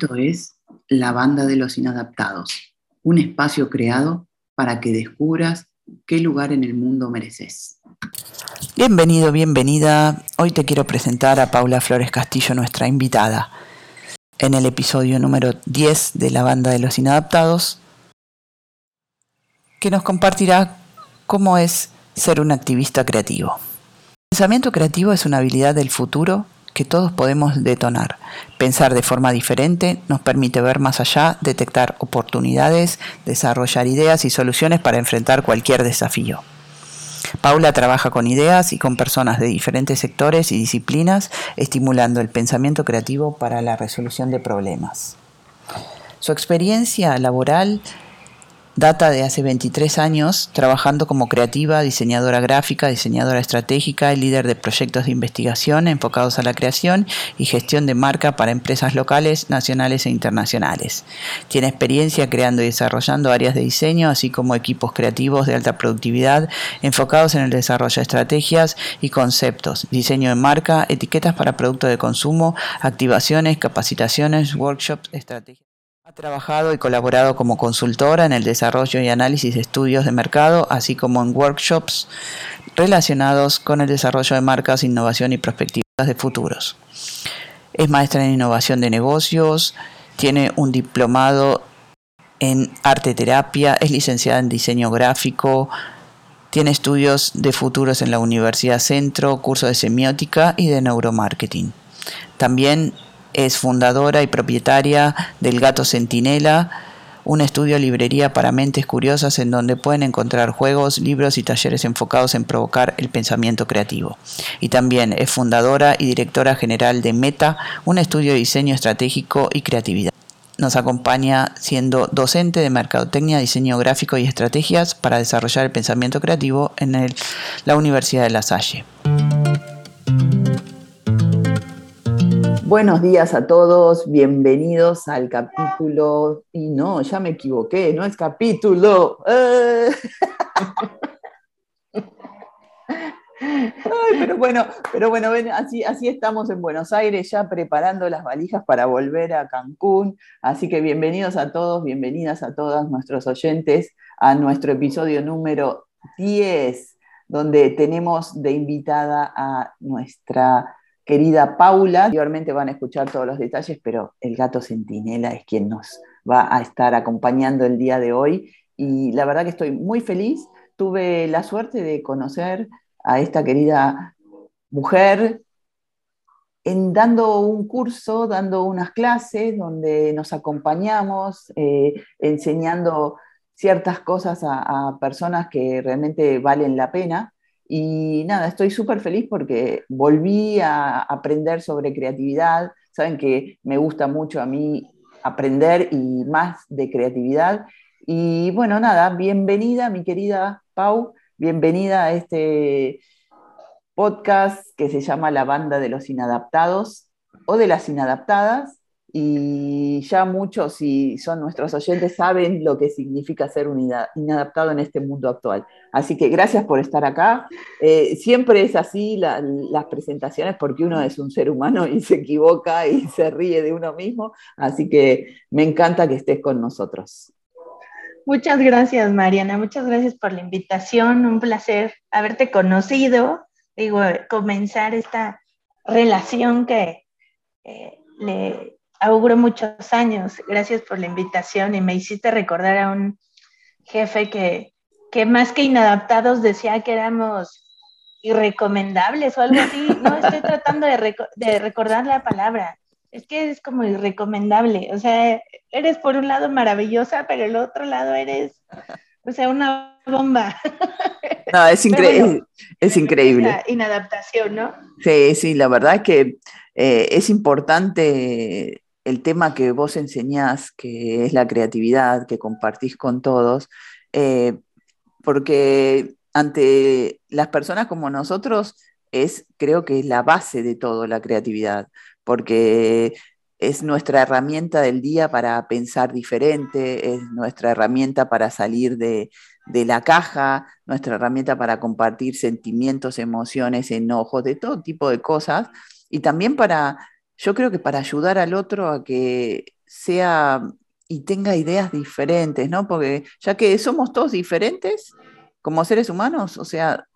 Esto es La Banda de los Inadaptados, un espacio creado para que descubras qué lugar en el mundo mereces. Bienvenido, bienvenida. Hoy te quiero presentar a Paula Flores Castillo, nuestra invitada. En el episodio número 10 de La Banda de los Inadaptados, que nos compartirá cómo es ser un activista creativo. El pensamiento creativo es una habilidad del futuro que todos podemos detonar. Pensar de forma diferente nos permite ver más allá, detectar oportunidades, desarrollar ideas y soluciones para enfrentar cualquier desafío. Paula trabaja con ideas y con personas de diferentes sectores y disciplinas, estimulando el pensamiento creativo para la resolución de problemas. Su experiencia laboral Data de hace 23 años trabajando como creativa, diseñadora gráfica, diseñadora estratégica y líder de proyectos de investigación enfocados a la creación y gestión de marca para empresas locales, nacionales e internacionales. Tiene experiencia creando y desarrollando áreas de diseño, así como equipos creativos de alta productividad enfocados en el desarrollo de estrategias y conceptos, diseño de marca, etiquetas para productos de consumo, activaciones, capacitaciones, workshops, estrategias. Trabajado y colaborado como consultora en el desarrollo y análisis de estudios de mercado, así como en workshops relacionados con el desarrollo de marcas, innovación y perspectivas de futuros. Es maestra en innovación de negocios, tiene un diplomado en arte terapia, es licenciada en diseño gráfico, tiene estudios de futuros en la Universidad Centro, curso de semiótica y de neuromarketing. También es fundadora y propietaria del Gato Centinela, un estudio librería para mentes curiosas en donde pueden encontrar juegos, libros y talleres enfocados en provocar el pensamiento creativo. Y también es fundadora y directora general de Meta, un estudio de diseño estratégico y creatividad. Nos acompaña siendo docente de mercadotecnia, diseño gráfico y estrategias para desarrollar el pensamiento creativo en la Universidad de La Salle. Buenos días a todos, bienvenidos al capítulo. Y no, ya me equivoqué, no es capítulo. Eh. pero bueno, pero bueno, así, así estamos en Buenos Aires ya preparando las valijas para volver a Cancún. Así que bienvenidos a todos, bienvenidas a todas nuestros oyentes a nuestro episodio número 10, donde tenemos de invitada a nuestra querida Paula. Anteriormente van a escuchar todos los detalles, pero el gato centinela es quien nos va a estar acompañando el día de hoy. Y la verdad que estoy muy feliz. Tuve la suerte de conocer a esta querida mujer en dando un curso, dando unas clases donde nos acompañamos, eh, enseñando ciertas cosas a personas que realmente valen la pena. Y nada, estoy súper feliz porque volví a aprender sobre creatividad. Saben que me gusta mucho a mí aprender y más de creatividad. Y bueno, nada, bienvenida mi querida Pau, bienvenida a este podcast que se llama La Banda de los Inadaptados o de las Inadaptadas y ya muchos, si son nuestros oyentes, saben lo que significa ser un inadaptado en este mundo actual. Así que gracias por estar acá. Eh, siempre es así las presentaciones porque uno es un ser humano y se equivoca y se ríe de uno mismo. Así que me encanta que estés con nosotros. Muchas gracias, Mariana. Muchas gracias por la invitación. Un placer haberte conocido. Digo, comenzar esta relación que eh, le auguro muchos años. Gracias por la invitación y me hiciste recordar a un jefe que, que más que inadaptados decía que éramos irrecomendables o algo así. No estoy tratando de, de recordar la palabra. Es que es como irrecomendable. O sea, eres por un lado maravillosa, pero el otro lado eres, o sea, una bomba. No, es increíble. es increíble. Inadaptación, ¿no? Sí, sí, la verdad es que eh, es importante el tema que vos enseñás, que es la creatividad, que compartís con todos, eh, porque ante las personas como nosotros es, creo que es la base de todo la creatividad, porque es nuestra herramienta del día para pensar diferente, es nuestra herramienta para salir de, de la caja, nuestra herramienta para compartir sentimientos, emociones, enojos, de todo tipo de cosas, y también para yo creo que para ayudar al otro a que sea y tenga ideas diferentes, ¿no? Porque ya que somos todos diferentes como seres humanos, o sea,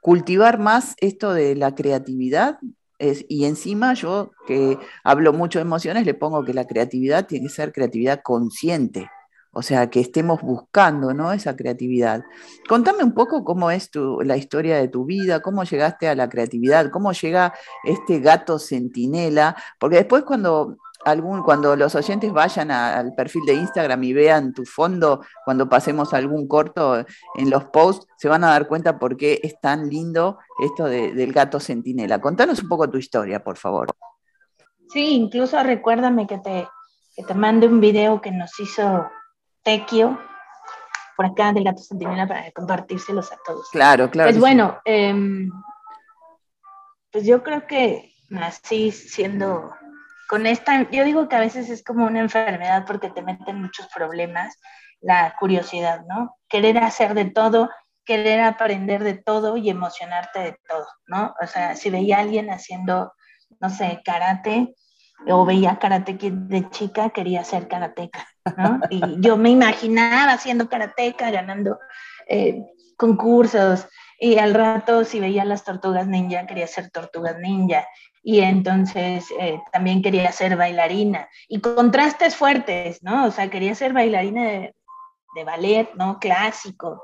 cultivar más esto de la creatividad es, y encima yo que hablo mucho de emociones, le pongo que la creatividad tiene que ser creatividad consciente, o sea, que estemos buscando ¿no? esa creatividad. Contame un poco cómo es tu, la historia de tu vida, cómo llegaste a la creatividad, cómo llega este gato centinela, porque después cuando algún, cuando los oyentes vayan al perfil de Instagram y vean tu fondo, cuando pasemos algún corto en los posts, se van a dar cuenta por qué es tan lindo esto del gato centinela. Contanos un poco tu historia, por favor. Sí, incluso recuérdame que te, que te mande un video que nos hizo Tequio por acá del gato centinela para compartírselos a todos. Claro, claro. Pues bueno, em, pues yo creo que nací siendo con esta, yo digo que a veces es como una enfermedad porque te meten muchos problemas, la curiosidad, ¿no? Querer hacer de todo, querer aprender de todo y emocionarte de todo, ¿no? O sea, si veía a alguien haciendo, no sé, karate o veía karate de chica, quería ser karateca, ¿no? Y yo me imaginaba haciendo karateca, ganando eh, concursos, y al rato si veía las tortugas ninja, quería ser tortugas ninja y entonces eh, también quería ser bailarina. Y contrastes fuertes, ¿no? O sea, quería ser bailarina de, ballet, ¿no? Clásico,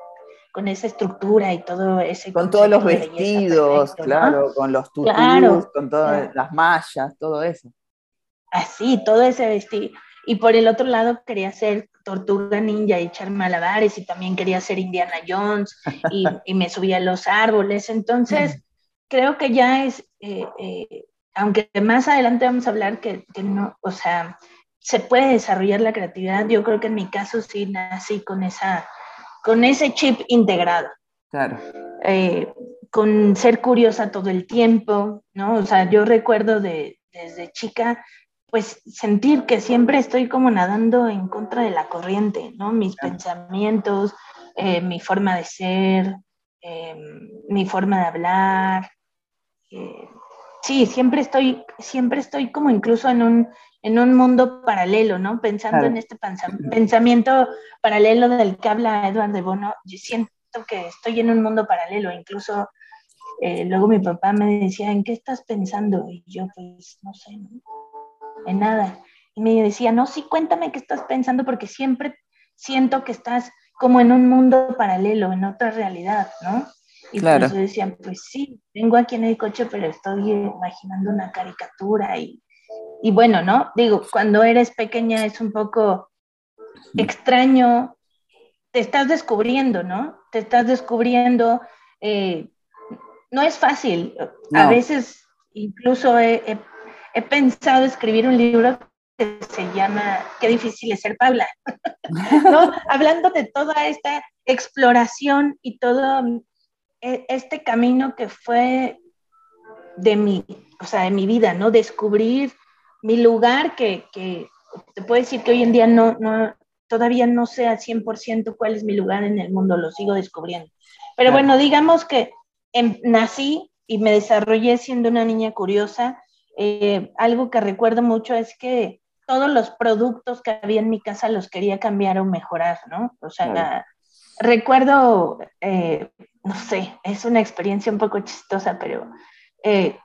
con esa estructura y todo ese... Con todos los vestidos, claro, con los tutús, con todas las mallas, todo eso. Así, todo ese vestido. Y por el otro lado quería ser tortuga ninja y echar malabares y también quería ser Indiana Jones y, me subía a los árboles. Entonces, creo que ya es, eh, eh, aunque más adelante vamos a hablar que, no, o sea, se puede desarrollar la creatividad, yo creo que en mi caso sí nací con, esa, con ese chip integrado. Claro. Eh, con ser curiosa todo el tiempo, ¿no? O sea, yo recuerdo de, desde chica, pues sentir que siempre estoy como nadando en contra de la corriente, ¿no? Mis pensamientos, eh, mi forma de ser, eh, mi forma de hablar, sí, siempre estoy, siempre estoy como incluso en un, en un mundo paralelo, ¿no? Pensando en este pensamiento paralelo del que habla Edward de Bono, yo siento que estoy en un mundo paralelo, incluso eh, luego mi papá me decía, ¿en qué estás pensando? Y yo, pues, no sé, en nada. Y me decía, no, sí, cuéntame qué estás pensando, porque siempre siento que estás como en un mundo paralelo, en otra realidad, ¿no? Y claro. decían, pues sí, vengo aquí en el coche, pero estoy imaginando una caricatura y, y bueno, ¿no? Digo, cuando eres pequeña es un poco extraño, te estás descubriendo, ¿no? Te estás descubriendo, eh, no es fácil. A veces incluso he, he, pensado escribir un libro que se llama Qué difícil es ser Paula, ¿no? Hablando de toda esta exploración y todo este camino que fue de mi, o sea, de mi vida, ¿no? Descubrir mi lugar que, que te puedo decir que hoy en día no, no, todavía no sé al 100% cuál es mi lugar en el mundo, lo sigo descubriendo. Pero bueno, digamos que em, nací y me desarrollé siendo una niña curiosa. Eh, algo que recuerdo mucho es que todos los productos que había en mi casa los quería cambiar o mejorar, ¿no? O sea, recuerdo eh, no sé, es una experiencia un poco chistosa, pero eh,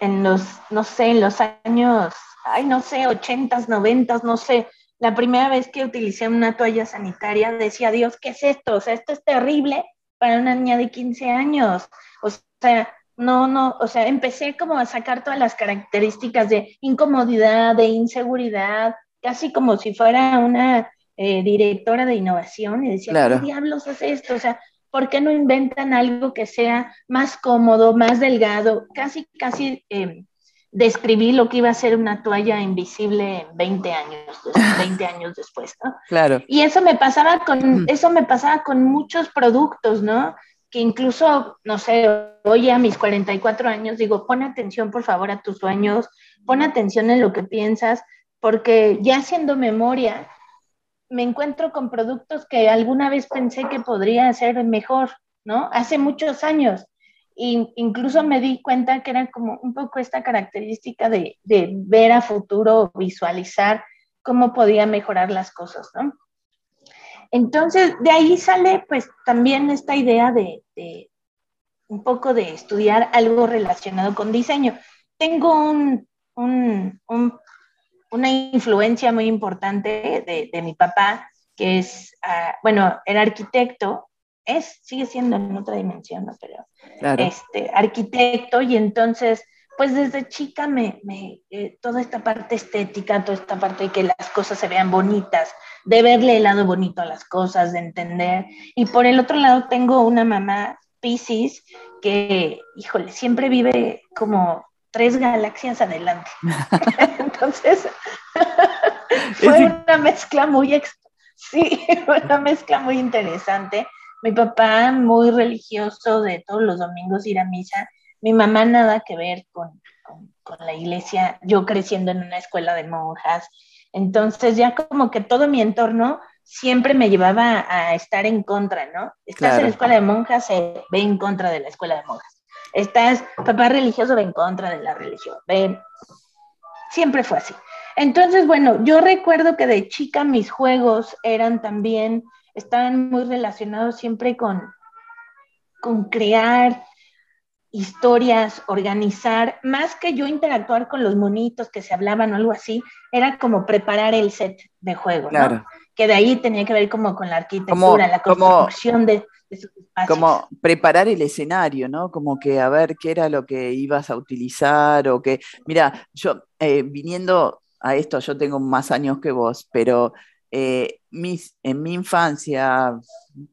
en los, no sé, en los años, ay, no sé, ochentas, noventas, no sé, la primera vez que utilicé una toalla sanitaria decía, Dios, ¿qué es esto? O sea, esto es terrible para una niña de 15 años. O sea, no, no, o sea, empecé como a sacar todas las características de incomodidad, de inseguridad, casi como si fuera una eh, directora de innovación y decía, ¿qué diablos es esto? O sea, ¿por qué no inventan algo que sea más cómodo, más delgado? Casi, casi eh, describí lo que iba a ser una toalla invisible 20 años, 20 años después, ¿no? Claro. Y eso me pasaba con, eso me pasaba con muchos productos, ¿no? Que incluso, no sé, hoy a mis 44 años digo, pon atención por favor a tus sueños, pon atención en lo que piensas, porque ya haciendo memoria, me encuentro con productos que alguna vez pensé que podría ser mejor, ¿no? Hace muchos años. Y incluso me di cuenta que era como un poco esta característica de, de ver a futuro, visualizar cómo podía mejorar las cosas, ¿no? Entonces, de ahí sale pues también esta idea de, de un poco de estudiar algo relacionado con diseño. Tengo un, un, un, una influencia muy importante de, de mi papá, que es, uh, bueno, era arquitecto, es, sigue siendo en otra dimensión, ¿no? Pero, claro. este, arquitecto, y entonces pues desde chica me, me eh, toda esta parte estética, toda esta parte de que las cosas se vean bonitas, de verle el lado bonito a las cosas, de entender. Y por el otro lado tengo una mamá Pisces que, híjole, siempre vive como tres galaxias adelante. Entonces, fue una mezcla muy, sí, una mezcla muy interesante. Mi papá muy religioso de todos los domingos ir a misa mi mamá nada que ver con, con, con, la iglesia, yo creciendo en una escuela de monjas. Entonces ya como que todo mi entorno siempre me llevaba a estar en contra, ¿no? Estás claro. en la escuela de monjas, se ve en contra de la escuela de monjas. Estás, papá religioso, ve en contra de la religión. Ven. Siempre fue así. Entonces, bueno, yo recuerdo que de chica mis juegos eran también, estaban muy relacionados siempre con, con crear, historias, organizar, más que yo interactuar con los monitos que se hablaban o algo así, era como preparar el set de juego, claro. ¿no? Que de ahí tenía que ver como con la arquitectura, como, la construcción como, de, espacios. Como preparar el escenario, ¿no? Como que a ver qué era lo que ibas a utilizar o que, mira, yo eh, viniendo a esto, yo tengo más años que vos, pero eh, mis, en mi infancia,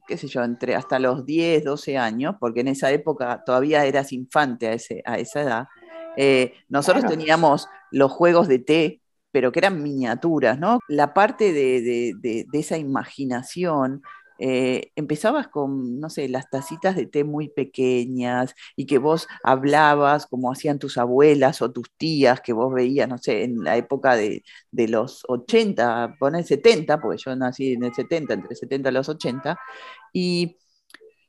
qué sé yo, entre hasta los 10, 12 años, porque en esa época todavía eras infante a, ese, a esa edad, eh, nosotros claro. teníamos los juegos de té, pero que eran miniaturas, ¿no? La parte de, de, de, de esa imaginación eh, empezabas con, no sé, las tacitas de té muy pequeñas y que vos hablabas como hacían tus abuelas o tus tías, que vos veías, no sé, en la época de, de los 80, poner 70, porque yo nací en el 70, entre 70 y los 80, y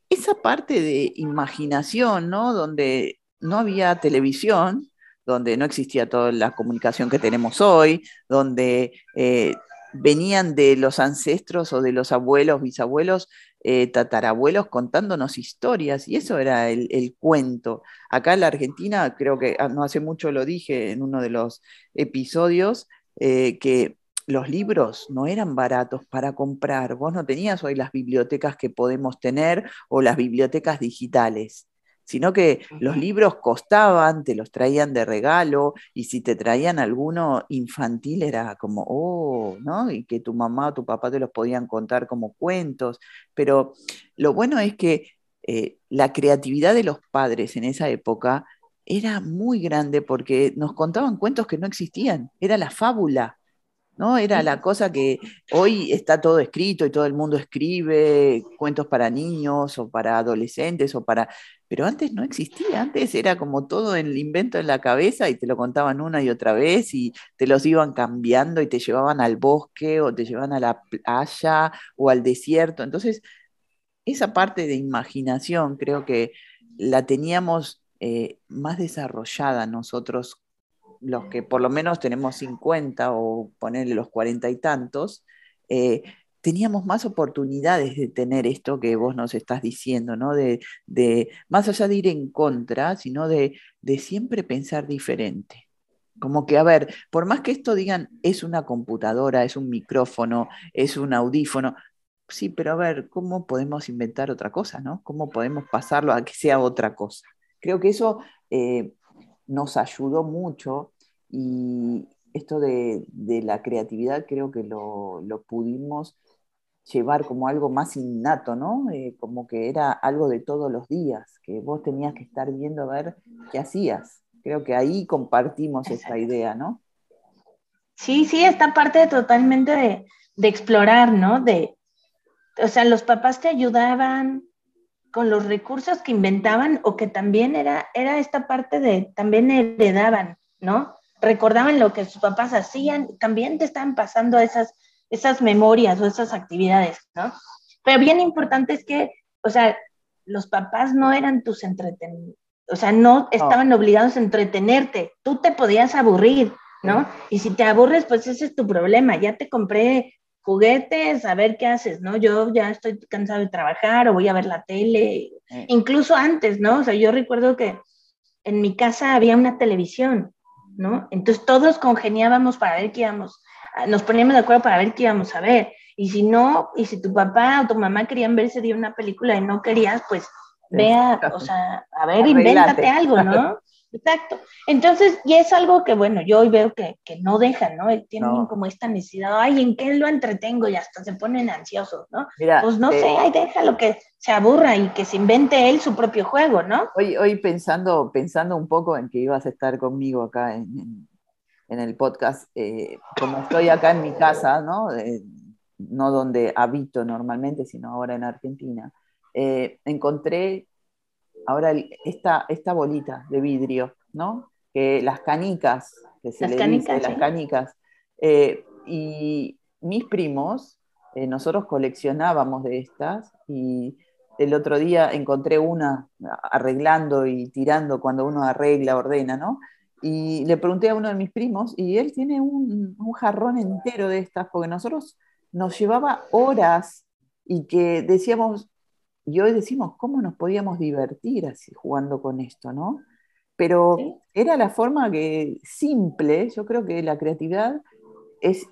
esa parte de imaginación, ¿no? Donde no había televisión, donde no existía toda la comunicación que tenemos hoy, donde eh, venían de los ancestros o de los abuelos, bisabuelos, eh, tatarabuelos contándonos historias y eso era el, el, cuento. Acá en la Argentina, creo que ah, no hace mucho lo dije en uno de los episodios, eh, que los libros no eran baratos para comprar. Vos no tenías hoy las bibliotecas que podemos tener o las bibliotecas digitales sino que los libros costaban, te los traían de regalo, y si te traían alguno infantil era como, oh, ¿no? Y que tu mamá o tu papá te los podían contar como cuentos. Pero lo bueno es que eh, la creatividad de los padres en esa época era muy grande porque nos contaban cuentos que no existían, era la fábula. ¿No? Era la cosa que hoy está todo escrito y todo el mundo escribe cuentos para niños o para adolescentes o para... Pero antes no existía, antes era como todo el invento en la cabeza y te lo contaban una y otra vez y te los iban cambiando y te llevaban al bosque o te llevaban a la playa o al desierto. Entonces, esa parte de imaginación creo que la teníamos eh, más desarrollada nosotros los que por lo menos tenemos 50 o ponerle los 40 y tantos, eh, teníamos más oportunidades de tener esto que vos nos estás diciendo, ¿no? De, de más allá de ir en contra, sino de, de, siempre pensar diferente. Como que, a ver, por más que esto digan, es una computadora, es un micrófono, es un audífono, sí, pero a ver, ¿cómo podemos inventar otra cosa, ¿no? ¿Cómo podemos pasarlo a que sea otra cosa? Creo que eso eh, nos ayudó mucho y esto de, de la creatividad creo que lo, lo, pudimos llevar como algo más innato, ¿no? Eh, como que era algo de todos los días, que vos tenías que estar viendo a ver qué hacías. Creo que ahí compartimos esta idea, ¿no? Sí, sí, esta parte totalmente de, de explorar, ¿no? De, o sea, los papás te ayudaban, con los recursos que inventaban o que también era, era esta parte de, también heredaban, ¿no? Recordaban lo que sus papás hacían, también te estaban pasando esas, esas memorias o esas actividades, ¿no? Pero bien importante es que, o sea, los papás no eran tus entreten o sea, no estaban obligados a entretenerte, tú te podías aburrir, ¿no? Y si te aburres, pues ese es tu problema, ya te compré juguetes, a ver qué haces, ¿no? Yo ya estoy cansado de trabajar o voy a ver la tele, incluso antes, ¿no? O sea, yo recuerdo que en mi casa había una televisión, ¿no? Entonces todos congeniábamos para ver qué íbamos, nos poníamos de acuerdo para ver qué íbamos a ver. Y si no, y si tu papá o tu mamá querían ver ese día una película y no querías, pues vea, o sea, a ver, invéntate algo, ¿no? Exacto. Entonces, y es algo que, bueno, yo hoy veo que, no dejan, ¿no? Tienen como esta necesidad, ay, ¿en qué lo entretengo? Y hasta se ponen ansiosos, ¿no? pues no sé, eh, ay, déjalo que se aburra y que se invente él su propio juego, ¿no? Hoy, hoy pensando, pensando un poco en que ibas a estar conmigo acá en, el podcast, eh, como estoy acá en mi casa, ¿no? Eh, no donde habito normalmente, sino ahora en Argentina, encontré ahora esta, esta bolita de vidrio, ¿no? Que las canicas, que se las le canicas, dice, las canicas. Eh, y mis primos, eh, nosotros coleccionábamos de estas y el otro día encontré una arreglando y tirando cuando uno arregla, ordena, ¿no? Y le pregunté a uno de mis primos y él tiene un, un jarrón entero de estas, porque nosotros nos llevaba horas y que decíamos, y hoy decimos, ¿cómo nos podíamos divertir así jugando con esto, no? Pero era la forma que simple, yo creo que la creatividad es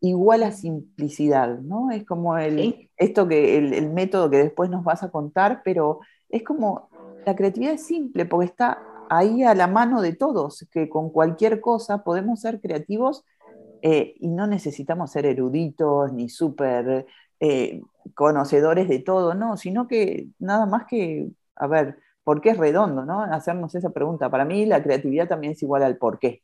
igual a simplicidad, ¿no? Es como el, esto que, el, método que después nos vas a contar, pero es como, la creatividad es simple porque está ahí a la mano de todos, que con cualquier cosa podemos ser creativos eh, y no necesitamos ser eruditos ni súper eh, conocedores de todo, no, sino que nada más que, a ver, ¿por qué es redondo? ¿no? Hacernos esa pregunta. Para mí la creatividad también es igual al por qué.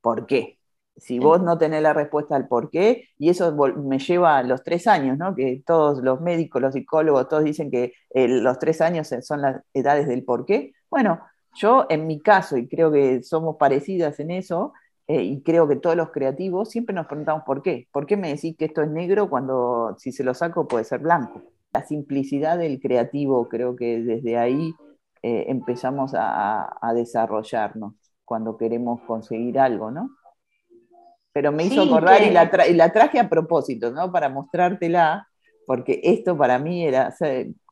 ¿Por qué? Si vos no tenés la respuesta al por qué, y eso me lleva a los tres años, ¿no? que todos los médicos, los psicólogos, todos dicen que eh, los tres años son las edades del por qué. Bueno, yo en mi caso, y creo que somos parecidas en eso, eh, y creo que todos los creativos siempre nos preguntamos por qué. ¿Por qué me decís que esto es negro cuando si se lo saco puede ser blanco? La simplicidad del creativo, creo que desde ahí eh, empezamos a, desarrollarnos cuando queremos conseguir algo, ¿no? Pero me hizo acordar y, la y, la traje a propósito, ¿no? Para mostrártela, porque esto para mí era,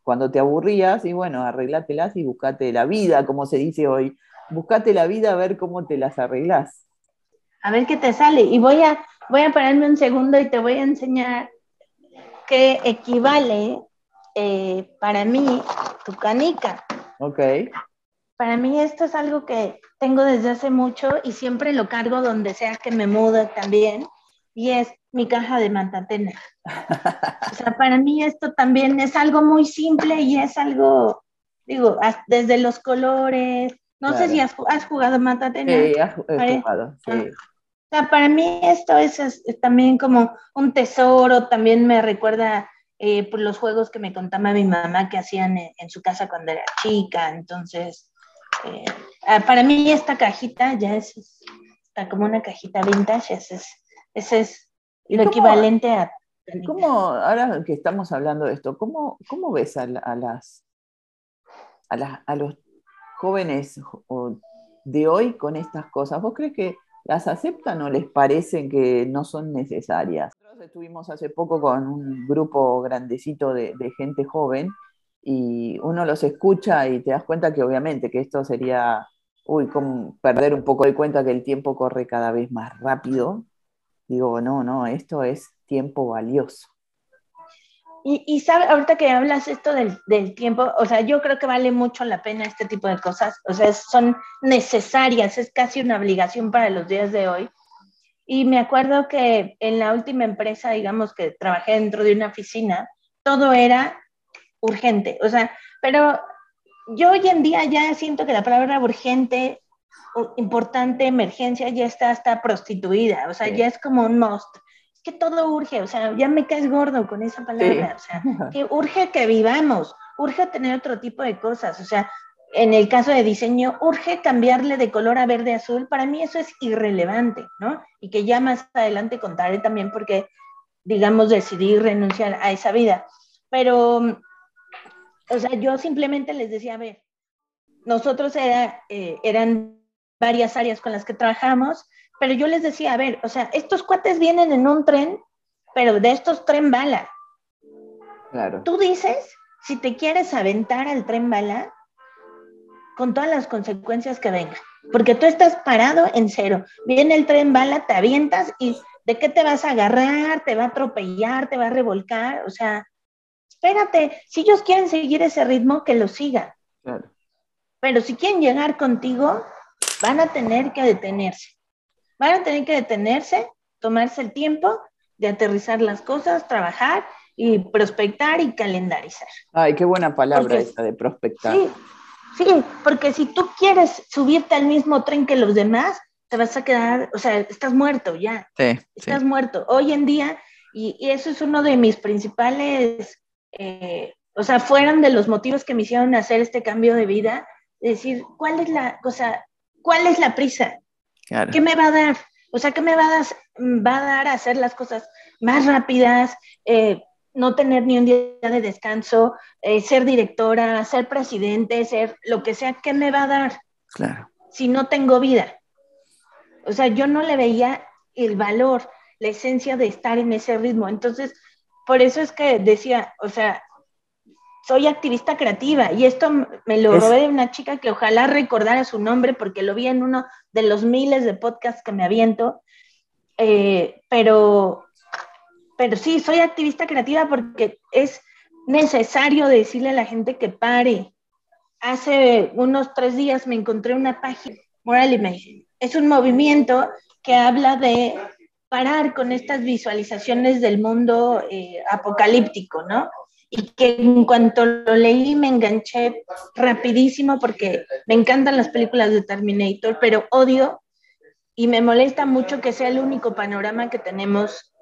cuando te aburrías, y bueno, arreglátelas y buscate la vida, como se dice hoy, buscate la vida a ver cómo te las arreglás a ver qué te sale. Y voy a, voy a pararme un segundo y te voy a enseñar qué equivale eh, para mí tu canica. Ok. Para mí esto es algo que tengo desde hace mucho y siempre lo cargo donde sea que me mude también. Y es mi caja de matatena. o sea, para mí esto también es algo muy simple y es algo, digo, desde los colores. No sé si has, jugado matatena. Sí, he jugado, sí. Ah para mí esto es, también como un tesoro, también me recuerda eh, por los juegos que me contaba mi mamá que hacían en, su casa cuando era chica, entonces, eh, ah, para mí esta cajita ya es, está como una cajita vintage, ese es, ese es lo equivalente a... ¿Cómo, ahora que estamos hablando de esto, cómo, cómo ves a, las, a, a los jóvenes de hoy con estas cosas? ¿Vos crees que las aceptan o les parece que no son necesarias. Nosotros estuvimos hace poco con un grupo grandecito de, gente joven y uno los escucha y te das cuenta que obviamente que esto sería, uy, como perder un poco de cuenta que el tiempo corre cada vez más rápido. Digo, no, no, esto es tiempo valioso. Y, y sabe, ahorita que hablas esto del, del, tiempo, o sea, yo creo que vale mucho la pena este tipo de cosas, o sea, son necesarias, es casi una obligación para los días de hoy. Y me acuerdo que en la última empresa, digamos, que trabajé dentro de una oficina, todo era urgente, o sea, pero yo hoy en día ya siento que la palabra urgente, importante, emergencia, ya está hasta prostituida, o sea, ya es como un must que todo urge, o sea, ya me caes gordo con esa palabra, o sea, que urge que vivamos, urge tener otro tipo de cosas, o sea, en el caso de diseño, urge cambiarle de color a verde azul, para mí eso es irrelevante, ¿no? Y que ya más adelante contaré también porque, digamos, decidí renunciar a esa vida. Pero, o sea, yo simplemente les decía, a ver, nosotros era, eh, eran varias áreas con las que trabajamos, pero yo les decía, a ver, o sea, estos cuates vienen en un tren, pero de estos tren bala. Claro. Tú dices, si te quieres aventar al tren bala, con todas las consecuencias que vengan, porque tú estás parado en cero. Viene el tren bala, te avientas y ¿de qué te vas a agarrar? ¿Te va a atropellar? ¿Te va a revolcar? O sea, espérate, si ellos quieren seguir ese ritmo, que lo sigan. Claro. Pero si quieren llegar contigo, van a tener que detenerse. Van a tener que detenerse, tomarse el tiempo de aterrizar las cosas, trabajar y prospectar y calendarizar. Ay, qué buena palabra esa de prospectar. Sí, sí, porque si tú quieres subirte al mismo tren que los demás, te vas a quedar, o sea, estás muerto ya. Sí, estás muerto. Hoy en día, y, eso es uno de mis principales, eh, o sea, fueron de los motivos que me hicieron hacer este cambio de vida, decir, ¿cuál es la cosa? ¿Cuál es la prisa? ¿Qué me va a dar? O sea, ¿qué me va a dar, va a, dar a hacer las cosas más rápidas? Eh, no tener ni un día de descanso, eh, ser directora, ser presidente, ser lo que sea, ¿qué me va a dar? Claro. Si no tengo vida. O sea, yo no le veía el valor, la esencia de estar en ese ritmo. Entonces, por eso es que decía, o sea, soy activista creativa y esto me lo robé de una chica que ojalá recordara su nombre porque lo vi en uno de los miles de podcasts que me aviento, eh, pero, pero sí, soy activista creativa porque es necesario decirle a la gente que pare. Hace unos tres días me encontré una página, Moral Imagine. Es un movimiento que habla de parar con estas visualizaciones del mundo eh, apocalíptico, ¿no? Y que en cuanto lo leí me enganché rapidísimo porque me encantan las películas de Terminator, pero odio y me molesta mucho que sea el único panorama que tenemos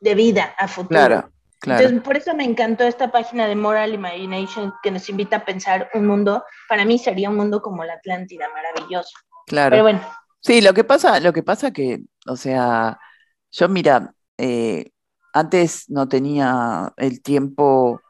de vida a futuro. Claro, claro. Entonces, por eso me encantó esta página de Moral Imagination que nos invita a pensar un mundo, para mí sería un mundo como la Atlántida, maravilloso. Claro. Pero bueno. Sí, lo que pasa, lo que pasa que, o sea, yo mira, eh, antes no tenía el tiempo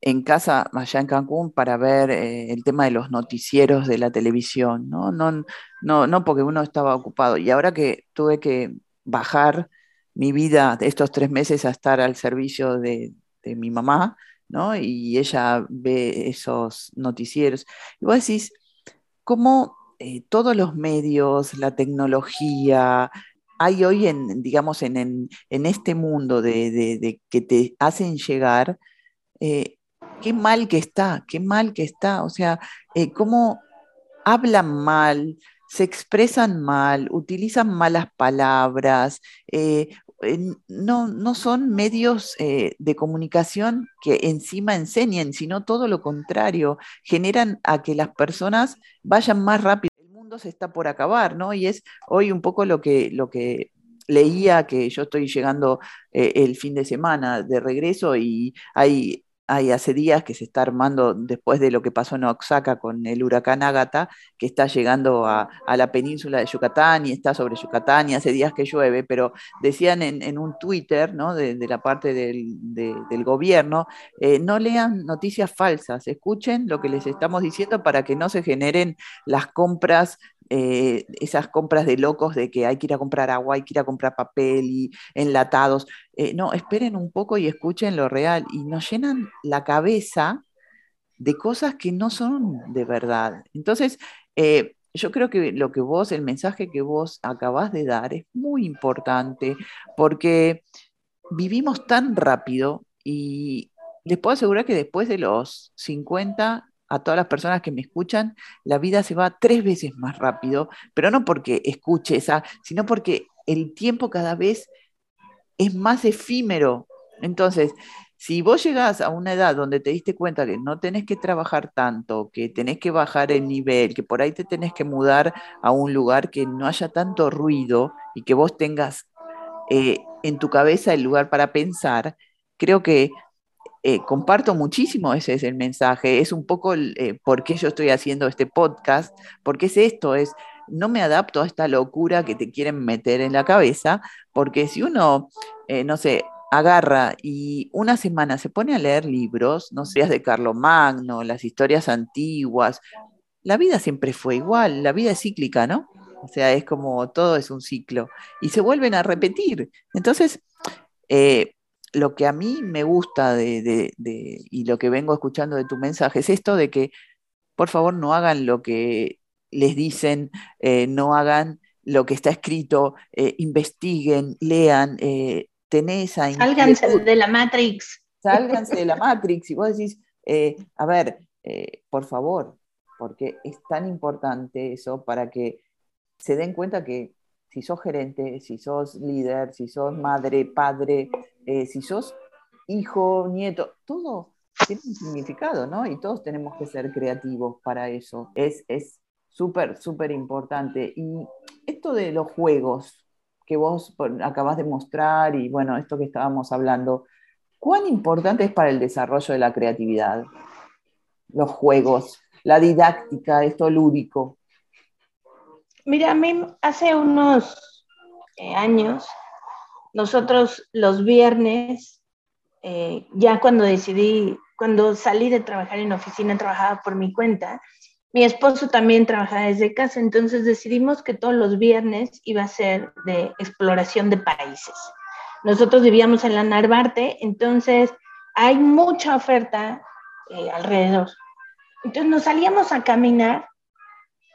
en casa allá en Cancún para ver eh, el tema de los noticieros de la televisión, ¿no? No, no, no porque uno estaba ocupado. Y ahora que tuve que bajar mi vida de estos tres meses a estar al servicio de, mi mamá, ¿no? Y ella ve esos noticieros. Y vos decís, ¿cómo eh, todos los medios, la tecnología, hay hoy en, digamos, en, en, este mundo de, que te hacen llegar, eh, qué mal que está, qué mal que está. O sea, eh, cómo hablan mal, se expresan mal, utilizan malas palabras, eh, no, no, son medios de comunicación que encima enseñen, sino todo lo contrario, generan a que las personas vayan más rápido se está por acabar, ¿no? Y es hoy un poco lo que, lo que leía, que yo estoy llegando eh, el fin de semana de regreso y hay hay hace días que se está armando después de lo que pasó en Oaxaca con el huracán Ágata, que está llegando a, la península de Yucatán y está sobre Yucatán y hace días que llueve, pero decían en, un Twitter ¿no? de, la parte del, gobierno, eh, no lean noticias falsas, escuchen lo que les estamos diciendo para que no se generen las compras eh, esas compras de locos de que hay que ir a comprar agua, hay que ir a comprar papel y enlatados. Eh, no, esperen un poco y escuchen lo real. Y nos llenan la cabeza de cosas que no son de verdad. Entonces, eh, yo creo que lo que vos, el mensaje que vos acabás de dar es muy importante porque vivimos tan rápido y les puedo asegurar que después de los 50 a todas las personas que me escuchan, la vida se va tres veces más rápido, pero no porque escuche esa, sino porque el tiempo cada vez es más efímero. Entonces, si vos llegás a una edad donde te diste cuenta que no tenés que trabajar tanto, que tenés que bajar el nivel, que por ahí te tenés que mudar a un lugar que no haya tanto ruido y que vos tengas eh, en tu cabeza el lugar para pensar, creo que eh, comparto muchísimo, ese es el mensaje, es un poco eh, por qué yo estoy haciendo este podcast, porque es esto, es no me adapto a esta locura que te quieren meter en la cabeza, porque si uno, eh, no sé, agarra y una semana se pone a leer libros, no sé, de Carlo Magno, las historias antiguas, la vida siempre fue igual, la vida es cíclica, ¿no? O sea, es como todo es un ciclo y se vuelven a repetir. Entonces, eh, lo que a mí me gusta de, y lo que vengo escuchando de tu mensaje es esto de que por favor no hagan lo que les dicen, eh, no hagan lo que está escrito, eh, investiguen, lean, eh, tenés esa Sálganse de la Matrix. Sálganse de la Matrix y vos decís, a ver, por favor, porque es tan importante eso para que se den cuenta que si sos gerente, si sos líder, si sos madre, padre, eh, si sos hijo, nieto, todo tiene un significado, ¿no? Y todos tenemos que ser creativos para eso. Es súper, súper importante. Y esto de los juegos que vos acabas de mostrar y bueno, esto que estábamos hablando, ¿cuán importante es para el desarrollo de la creatividad? Los juegos, la didáctica, esto lúdico. Mira, a mí hace unos eh, años, nosotros los viernes, eh, ya cuando decidí, cuando salí de trabajar en oficina, trabajaba por mi cuenta. Mi esposo también trabajaba desde casa, entonces decidimos que todos los viernes iba a ser de exploración de países. Nosotros vivíamos en la Narvarte, entonces hay mucha oferta eh, alrededor. Entonces nos salíamos a caminar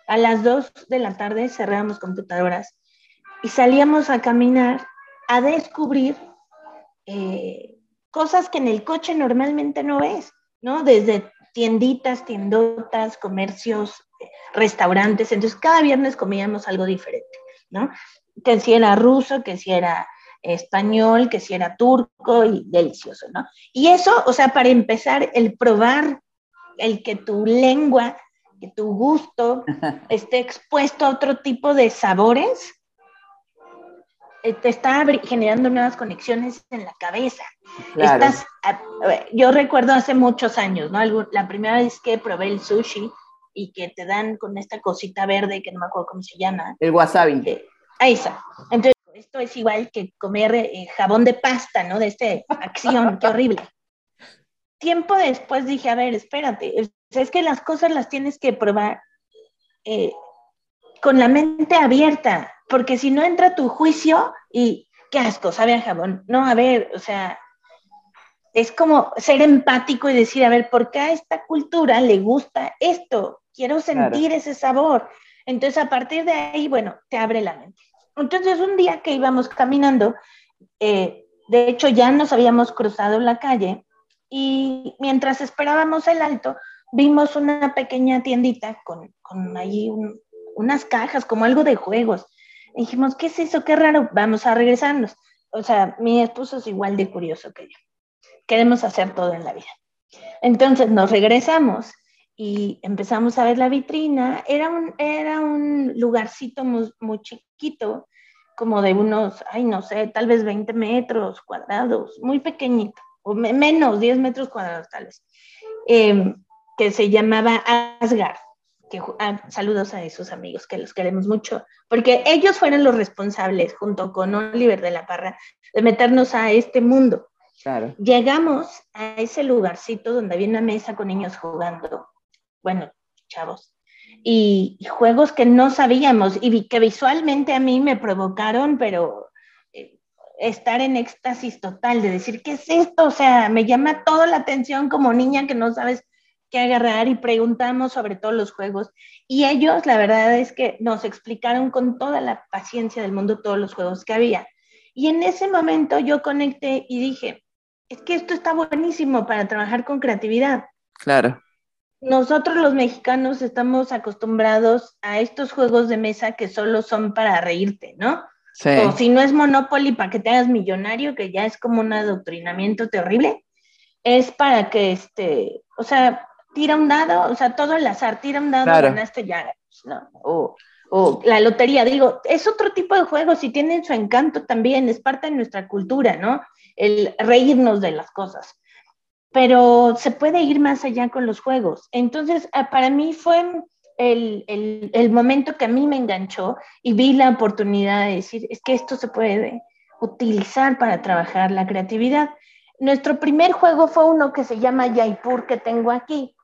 a las 2 de la tarde cerrábamos computadoras y salíamos a caminar a descubrir eh, cosas que en el coche normalmente no ves, ¿no? Desde tienditas, tiendotas, comercios, restaurantes. Entonces, cada viernes comíamos algo diferente, ¿no? Que si era ruso, que si era español, que si era turco y delicioso, ¿no? Y eso, o sea, para empezar, el probar, el que tu lengua que tu gusto esté expuesto a otro tipo de sabores, eh, te está generando nuevas conexiones en la cabeza. Estás, yo recuerdo hace muchos años, ¿no? La primera vez que probé el sushi y que te dan con esta cosita verde que no me acuerdo cómo se llama. El wasabi. Eh, ahí está. Entonces, esto es igual que comer eh, jabón de pasta, ¿no? De esta acción, qué horrible. Tiempo después dije, a ver, espérate, es que las cosas las tienes que probar eh, con la mente abierta, porque si no entra tu juicio y qué asco, sabe a jabón. No, a ver, o sea, es como ser empático y decir, a ver, ¿por qué a esta cultura le gusta esto? Quiero sentir ese sabor. Entonces, a partir de ahí, bueno, te abre la mente. Entonces, un día que íbamos caminando, eh, de hecho ya nos habíamos cruzado la calle y mientras esperábamos el alto, vimos una pequeña tiendita con, con ahí unas cajas, como algo de juegos. dijimos, ¿qué es eso? Qué raro, vamos a regresarnos. O sea, mi esposo es igual de curioso que yo. Queremos hacer todo en la vida. Entonces nos regresamos y empezamos a ver la vitrina. Era un, era un lugarcito muy, muy chiquito, como de unos, ay, no sé, tal vez 20 metros cuadrados, muy pequeñito, o menos, 10 metros cuadrados tal vez. Eh, que se llamaba Asgard. Que, ah, saludos a esos amigos que los queremos mucho, porque ellos fueron los responsables, junto con Oliver de la Parra, de meternos a este mundo. Claro. Llegamos a ese lugarcito donde había una mesa con niños jugando, bueno, chavos, y, juegos que no sabíamos y que visualmente a mí me provocaron, pero estar en éxtasis total de decir, ¿qué es esto? O sea, me llama toda la atención como niña que no sabes que agarrar y preguntamos sobre todos los juegos. Y ellos, la verdad es que nos explicaron con toda la paciencia del mundo todos los juegos que había. Y en ese momento yo conecté y dije, es que esto está buenísimo para trabajar con creatividad. Claro. Nosotros los mexicanos estamos acostumbrados a estos juegos de mesa que solo son para reírte, ¿no? Sí. O si no es Monopoly para que te hagas millonario, que ya es como un adoctrinamiento terrible, es para que, este, o sea, tira un dado, o sea, todo el azar, tira un dado, ganaste ya, ¿no? O, o, la lotería, digo, es otro tipo de juegos y tienen su encanto también, es parte de nuestra cultura, ¿no? El reírnos de las cosas. Pero se puede ir más allá con los juegos. Entonces, ah, para mí fue el, el, el momento que a mí me enganchó y vi la oportunidad de decir, es que esto se puede utilizar para trabajar la creatividad. Nuestro primer juego fue uno que se llama Jaipur, que tengo aquí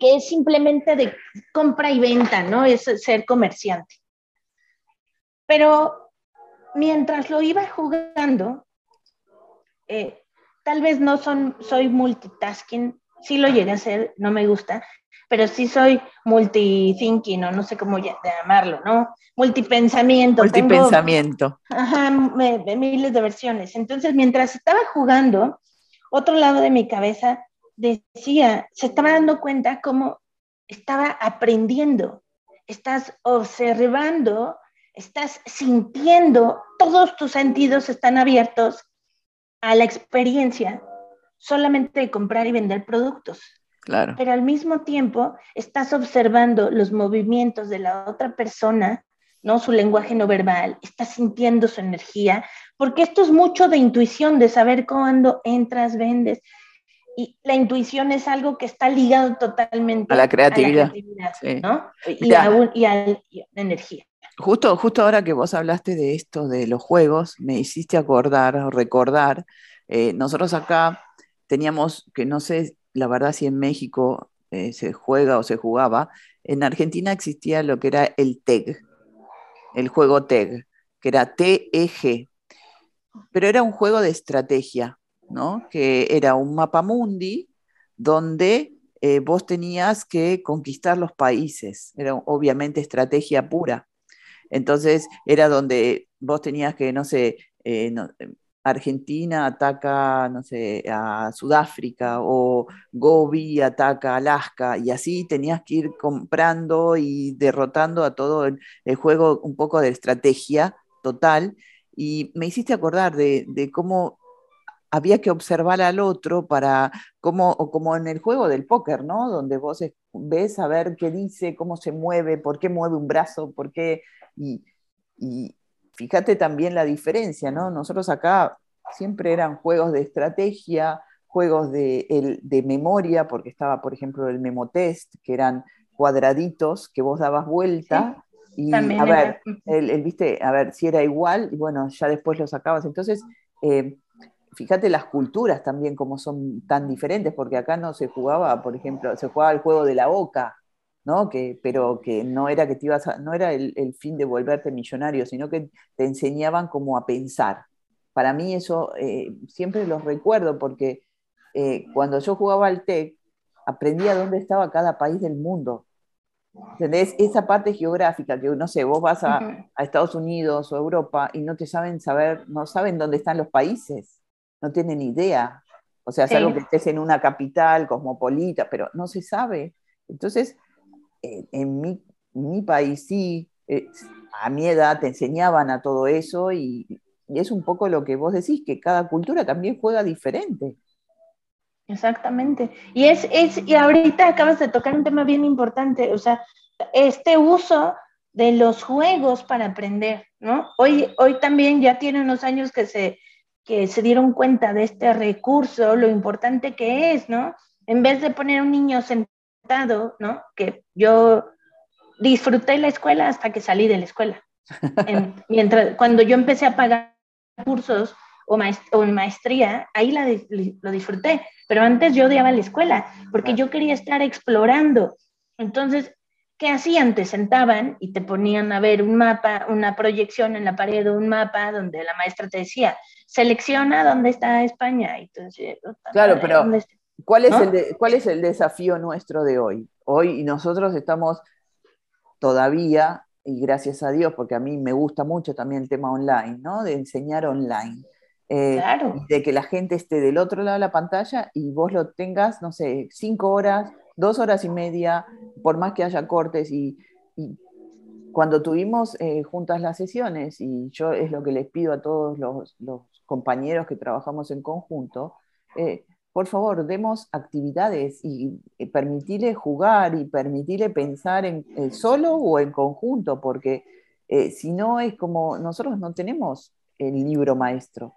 que es simplemente de compra y venta, ¿no? Es ser comerciante. Pero mientras lo iba jugando, eh, tal vez no son, soy multitasking, sí lo llegué a hacer, no me gusta, pero sí soy multithinking, o no sé cómo llamarlo, ¿no? Multipensamiento. Multipensamiento. ajá, miles de versiones. Entonces, mientras estaba jugando, otro lado de mi cabeza decía, se estaba dando cuenta cómo estaba aprendiendo, estás observando, estás sintiendo, todos tus sentidos están abiertos a la experiencia solamente de comprar y vender productos. Claro. Pero al mismo tiempo estás observando los movimientos de la otra persona, ¿no? Su lenguaje no verbal, estás sintiendo su energía, porque esto es mucho de intuición, de saber cuándo entras, vendes. Y la intuición es algo que está ligado totalmente a la creatividad, ¿no? Y, a, y, a, la energía. Justo, justo ahora que vos hablaste de esto, de los juegos, me hiciste acordar, recordar, eh, nosotros acá teníamos, que no sé la verdad si en México eh, se juega o se jugaba, en Argentina existía lo que era el TEG, el juego TEG, que era TEG, pero era un juego de estrategia, ¿no? Que era un mapa mundi donde eh, vos tenías que conquistar los países, era obviamente estrategia pura. Entonces era donde vos tenías que, no sé, eh, Argentina ataca, no sé, a Sudáfrica o Gobi ataca a Alaska y así tenías que ir comprando y derrotando a todo el, juego un poco de estrategia total. Y me hiciste acordar de, cómo había que observar al otro para, como, como en el juego del póker, ¿no? Donde vos ves a ver qué dice, cómo se mueve, por qué mueve un brazo, por qué... y, fíjate también la diferencia, ¿no? Nosotros acá siempre eran juegos de estrategia, juegos de, de memoria, porque estaba, por ejemplo, el memotest, que eran cuadraditos que vos dabas vuelta. y a ver, el, viste, a ver si era igual, y bueno, ya después lo sacabas. Entonces, eh, fíjate las culturas también como son tan diferentes, porque acá no se jugaba, por ejemplo, se jugaba el juego de la boca, ¿no? Que, pero que no era que te ibas no era el, fin de volverte millonario, sino que te enseñaban como a pensar. Para mí eso eh, siempre los recuerdo porque eh, cuando yo jugaba al TEC, aprendía dónde estaba cada país del mundo. ¿Entendés? Esa parte geográfica, que no sé, vos vas a, Estados Unidos o Europa y no te saben saber, no saben dónde están los países, no tienen idea. O sea, es algo que estés en una capital cosmopolita, pero no se sabe. Entonces, en mi, país sí, eh, a mi edad te enseñaban a todo eso y, es un poco lo que vos decís, que cada cultura también juega diferente. Exactamente. Y es, es, y ahorita acabas de tocar un tema bien importante, o sea, este uso de los juegos para aprender, ¿no? Hoy, hoy también ya tiene unos años que se, que se dieron cuenta de este recurso, lo importante que es, ¿no? En vez de poner un niño sentado ¿no? Que yo disfruté la escuela hasta que salí de la escuela. mientras, cuando yo empecé a pagar cursos o, maestría, ahí la, lo disfruté, pero antes yo odiaba la escuela porque yo quería estar explorando. Entonces, ¿qué hacían? Te sentaban y te ponían a ver un mapa, una proyección en la pared un mapa donde la maestra te decía, selecciona dónde está España. Y claro, pero ¿Cuál es, el ¿Cuál es el desafío nuestro de hoy? Hoy nosotros estamos todavía, y gracias a Dios, porque a mí me gusta mucho también el tema online, ¿no? De enseñar online. Eh, de que la gente esté del otro lado de la pantalla y vos lo tengas, no sé, cinco horas, dos horas y media, por más que haya cortes. Y, cuando tuvimos eh, juntas las sesiones, y yo es lo que les pido a todos los, compañeros que trabajamos en conjunto, eh, por favor, demos actividades y, permitirle jugar y permitirle pensar en eh, solo o en conjunto, porque eh, si no es como nosotros no tenemos el libro maestro.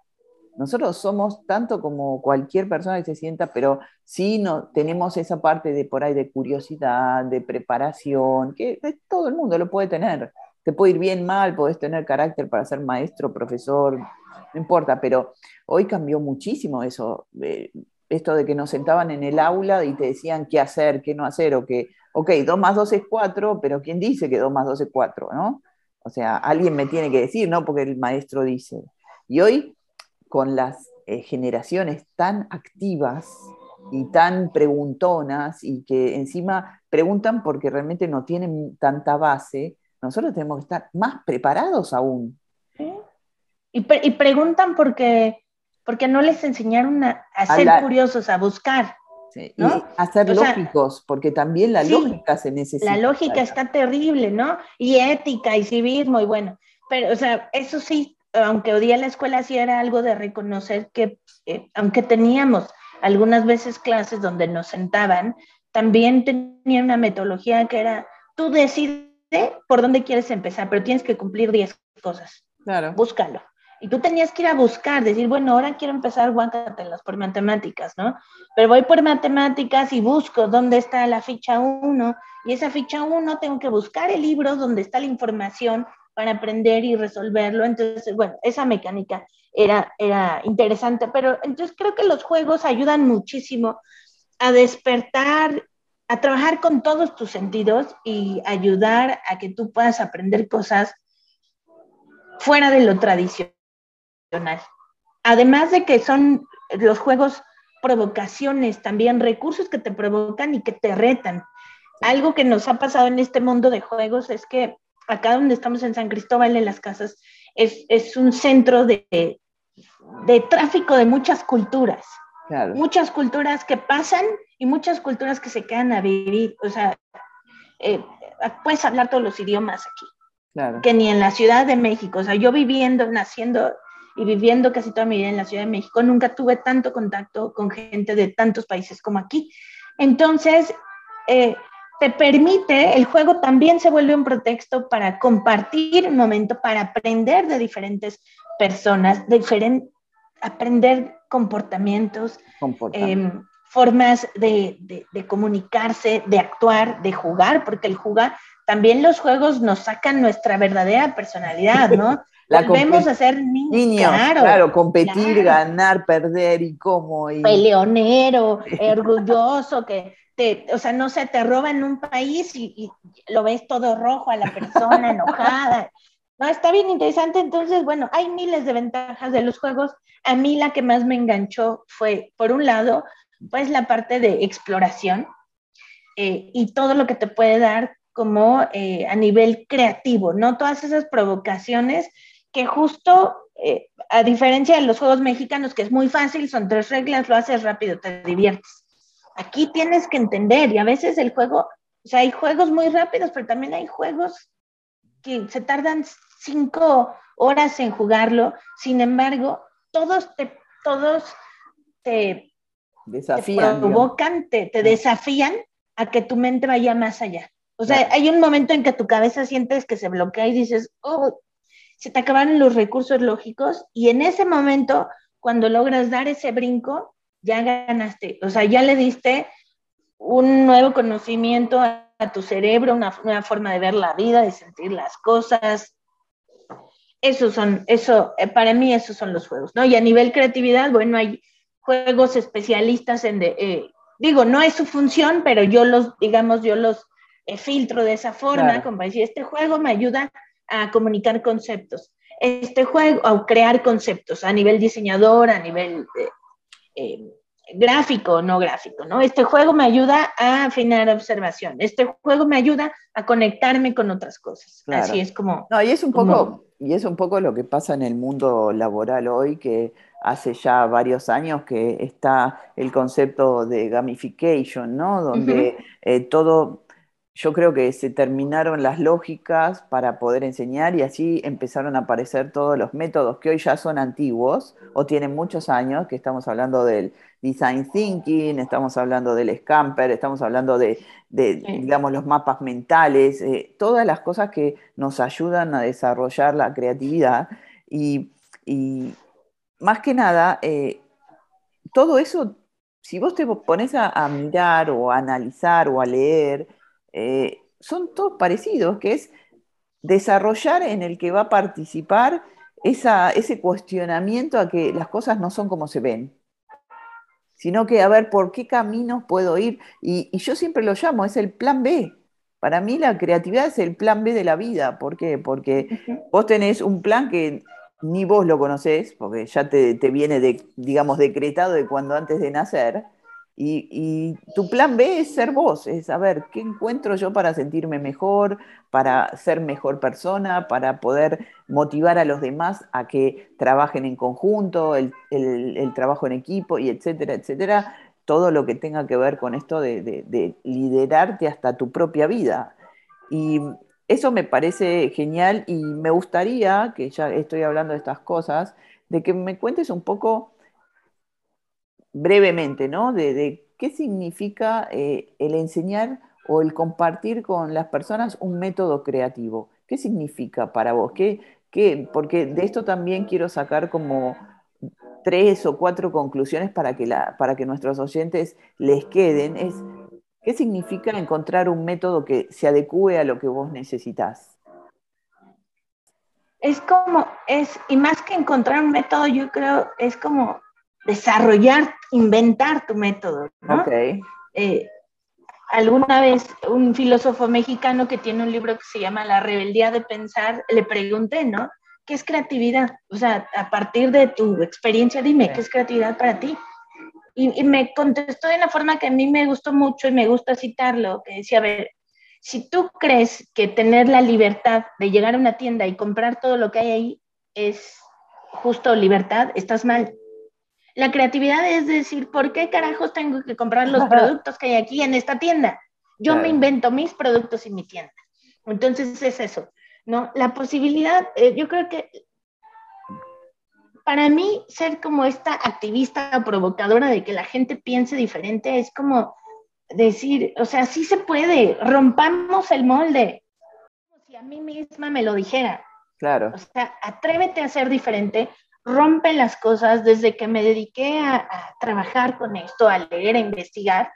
Nosotros somos tanto como cualquier persona que se sienta, pero sí no, tenemos esa parte de por ahí de curiosidad, de preparación, que todo el mundo lo puede tener. Te puede ir bien, mal, puedes tener carácter para ser maestro, profesor, no importa, pero hoy cambió muchísimo eso. Eh, esto de que nos sentaban en el aula y te decían qué hacer, qué no hacer, o que, ok, 2 más 2 es 4, pero ¿quién dice que 2 más 2 es 4, no? O sea, alguien me tiene que decir, ¿no? Porque el maestro dice. Y hoy, con las eh, generaciones tan activas y tan preguntonas y que encima preguntan porque realmente no tienen tanta base, nosotros tenemos que estar más preparados aún. Y, preguntan porque, porque no les enseñaron a, ser curiosos, a buscar. Y a ser lógicos, porque también la lógica se necesita. La lógica está terrible, ¿no? Y ética y civismo y bueno, pero, o sea, eso sí, aunque odié la escuela, sí era algo de reconocer que, eh, aunque teníamos algunas veces clases donde nos sentaban, también tenía una metodología que era, tú decides por dónde quieres empezar, pero tienes que cumplir 10 cosas. Claro. Búscalo. Y tú tenías que ir a buscar, decir, bueno, ahora quiero empezar guácatelas por matemáticas, ¿no? Pero voy por matemáticas y busco dónde está la ficha 1 y esa ficha 1 tengo que buscar el libro donde está la información para aprender y resolverlo. Entonces, bueno, esa mecánica era, era interesante, pero entonces creo que los juegos ayudan muchísimo a despertar a trabajar con todos tus sentidos y ayudar a que tú puedas aprender cosas fuera de lo tradicional. Además de que son los juegos provocaciones, también recursos que te provocan y que te retan. Algo que nos ha pasado en este mundo de juegos es que acá donde estamos en San Cristóbal, en las casas, es, un centro de, de tráfico de muchas culturas. Muchas culturas que pasan y muchas culturas que se quedan a vivir. O sea, eh, puedes hablar todos los idiomas aquí. Que ni en la Ciudad de México. O sea, yo viviendo, naciendo y viviendo casi toda mi vida en la Ciudad de México, nunca tuve tanto contacto con gente de tantos países como aquí. Entonces, eh, te permite, el juego también se vuelve un pretexto para compartir un momento, para aprender de diferentes personas, diferente, aprender comportamientos, em, formas de, comunicarse, de actuar, de jugar, porque el jugar, también los juegos nos sacan nuestra verdadera personalidad, ¿no? La Volvemos a ser niños, claro, competir, ganar, perder y cómo. Y... Peleonero, orgulloso, que te, o sea, no sé, te roba en un país y, y, lo ves todo rojo a la persona enojada. No, está bien interesante. Entonces, bueno, hay miles de ventajas de los juegos. A mí la que más me enganchó fue, por un lado, pues la parte de exploración eh, y todo lo que te puede dar como eh, a nivel creativo, ¿no? Todas esas provocaciones que justo, eh, a diferencia de los juegos mexicanos, que es muy fácil, son tres reglas, lo haces rápido, te diviertes. Aquí tienes que entender y a veces el juego, o sea, hay juegos muy rápidos, pero también hay juegos que se tardan cinco horas en jugarlo, sin embargo, todos te, todos te, desafían, provocan, te, desafían a que tu mente vaya más allá. O sea, hay un momento en que tu cabeza sientes que se bloquea y dices, oh, se te acabaron los recursos lógicos y en ese momento, cuando logras dar ese brinco, ya ganaste, o sea, ya le diste un nuevo conocimiento a, tu cerebro, una nueva forma de ver la vida, de sentir las cosas. Esos son, eso, eh, para mí esos son los juegos, ¿no? Y a nivel creatividad, bueno, hay juegos especialistas en, de, eh, digo, no es su función, pero yo los, digamos, yo los eh, filtro de esa forma, como decir, este juego me ayuda a comunicar conceptos, este juego, a crear conceptos a nivel diseñador, a nivel gráfico, no gráfico, ¿no? Este juego me ayuda a afinar observación, este juego me ayuda a conectarme con otras cosas. Así es como... No, y es un poco, y es un poco lo que pasa en el mundo laboral hoy, que hace ya varios años que está el concepto de gamification, ¿no? Donde eh, todo yo creo que se terminaron las lógicas para poder enseñar y así empezaron a aparecer todos los métodos que hoy ya son antiguos o tienen muchos años, que estamos hablando del design thinking, estamos hablando del scamper, estamos hablando de, digamos, los mapas mentales, eh, todas las cosas que nos ayudan a desarrollar la creatividad y, más que nada, eh, todo eso, si vos te pones a mirar o a analizar o a leer, eh, son todos parecidos, que es desarrollar en el que va a participar ese cuestionamiento a que las cosas no son como se ven. sino que a ver por qué caminos puedo ir. Y, yo siempre lo llamo, es el plan B. Para mí la creatividad es el plan B de la vida. ¿Por qué? Porque vos tenés un plan que ni vos lo conocés, porque ya te, te viene, de, digamos, decretado de cuando antes de nacer y, tu plan B es ser vos, es saber qué encuentro yo para sentirme mejor, para ser mejor persona, para poder motivar a los demás a que trabajen en conjunto, el, trabajo en equipo y etcétera, etcétera. Todo lo que tenga que ver con esto de, de liderarte hasta tu propia vida. Y eso me parece genial y me gustaría, que ya estoy hablando de estas cosas, de que me cuentes un poco brevemente, ¿no? De, qué significa eh, el enseñar o el compartir con las personas un método creativo. ¿Qué significa para vos? ¿Qué, qué? Porque de esto también quiero sacar como tres o cuatro conclusiones para que, la, para que nuestros oyentes les queden. Es, ¿Qué significa encontrar un método que se adecue a lo que vos necesitas? Es como, es, y más que encontrar un método, yo creo, es como desarrollar, inventar tu método. ¿no? Eh, alguna vez un filósofo mexicano que tiene un libro que se llama La rebeldía de pensar, le pregunté, ¿no? ¿Qué es creatividad? O sea, a partir de tu experiencia, dime, ¿qué es creatividad para ti? Y, y, me contestó de una forma que a mí me gustó mucho y me gusta citarlo, que decía, a ver, si tú crees que tener la libertad de llegar a una tienda y comprar todo lo que hay ahí es justo libertad, estás mal. La creatividad es decir, ¿por qué carajos tengo que comprar los productos que hay aquí en esta tienda? Yo me invento mis productos y mi tienda. Entonces es eso, ¿no? La posibilidad, eh, yo creo que para mí ser como esta activista provocadora de que la gente piense diferente es como decir, o sea, sí se puede, rompamos el molde. Como si a mí misma me lo dijera. Claro. O sea, atrévete a ser diferente, rompe las cosas desde que me dediqué a, trabajar con esto, a leer, a investigar.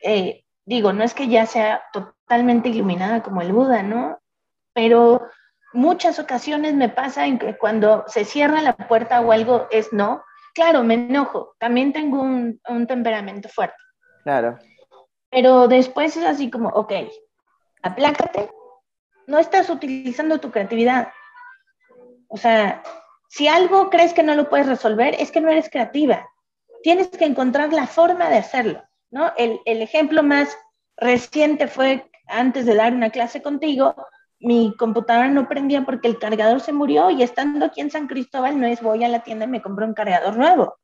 Eh, digo, no es que ya sea totalmente iluminada como el Buda, ¿no? Pero muchas ocasiones me pasa en que cuando se cierra la puerta o algo es no, claro, me enojo, también tengo un, un temperamento fuerte. Claro. Pero después es así como, ok, aplácate, no estás utilizando tu creatividad. O sea, si algo crees que no lo puedes resolver, es que no eres creativa. Tienes que encontrar la forma de hacerlo, ¿no? El, ejemplo más reciente fue antes de dar una clase contigo, mi computadora no prendía porque el cargador se murió y estando aquí en San Cristóbal no es voy a la tienda y me compro un cargador nuevo.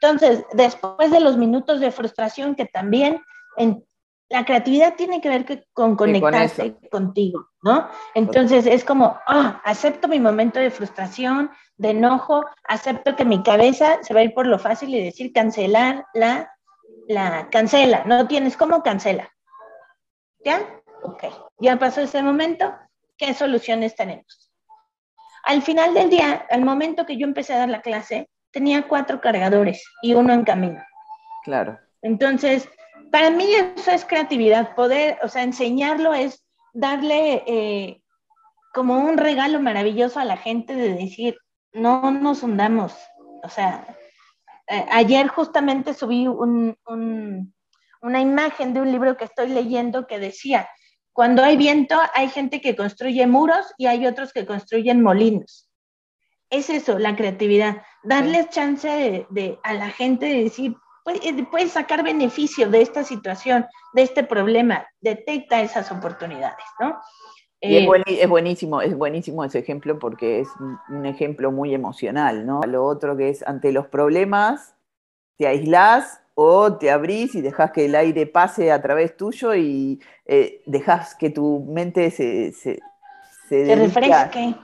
Entonces, después de los minutos de frustración que también en, la creatividad tiene que ver con conectarse contigo, ¿no? Entonces es como, ah, acepto mi momento de frustración, de enojo, acepto que mi cabeza se va a ir por lo fácil y decir cancelar la, la cancela, no tienes cómo cancela. ¿Ya? Ok, ya pasó ese momento, ¿qué soluciones tenemos? Al final del día, al momento que yo empecé a dar la clase, tenía cuatro cargadores y uno en camino. Claro. Entonces, para mí eso es creatividad, poder, o sea, enseñarlo es darle eh, como un regalo maravilloso a la gente de decir, no nos hundamos. O sea, eh, ayer justamente subí una imagen de un libro que estoy leyendo que decía, cuando hay viento hay gente que construye muros y hay otros que construyen molinos. Es eso, la creatividad, darles chance de, a la gente de decir, eh, puedes sacar beneficio de esta situación, de este problema, detecta esas oportunidades, ¿no? Y es, eh, buenísimo, es buenísimo ese ejemplo porque es un ejemplo muy emocional, ¿no? Lo otro que es ante los problemas, te aislás o te abrís y dejas que el aire pase a través tuyo y eh, dejas que tu mente se, se, se, refresque.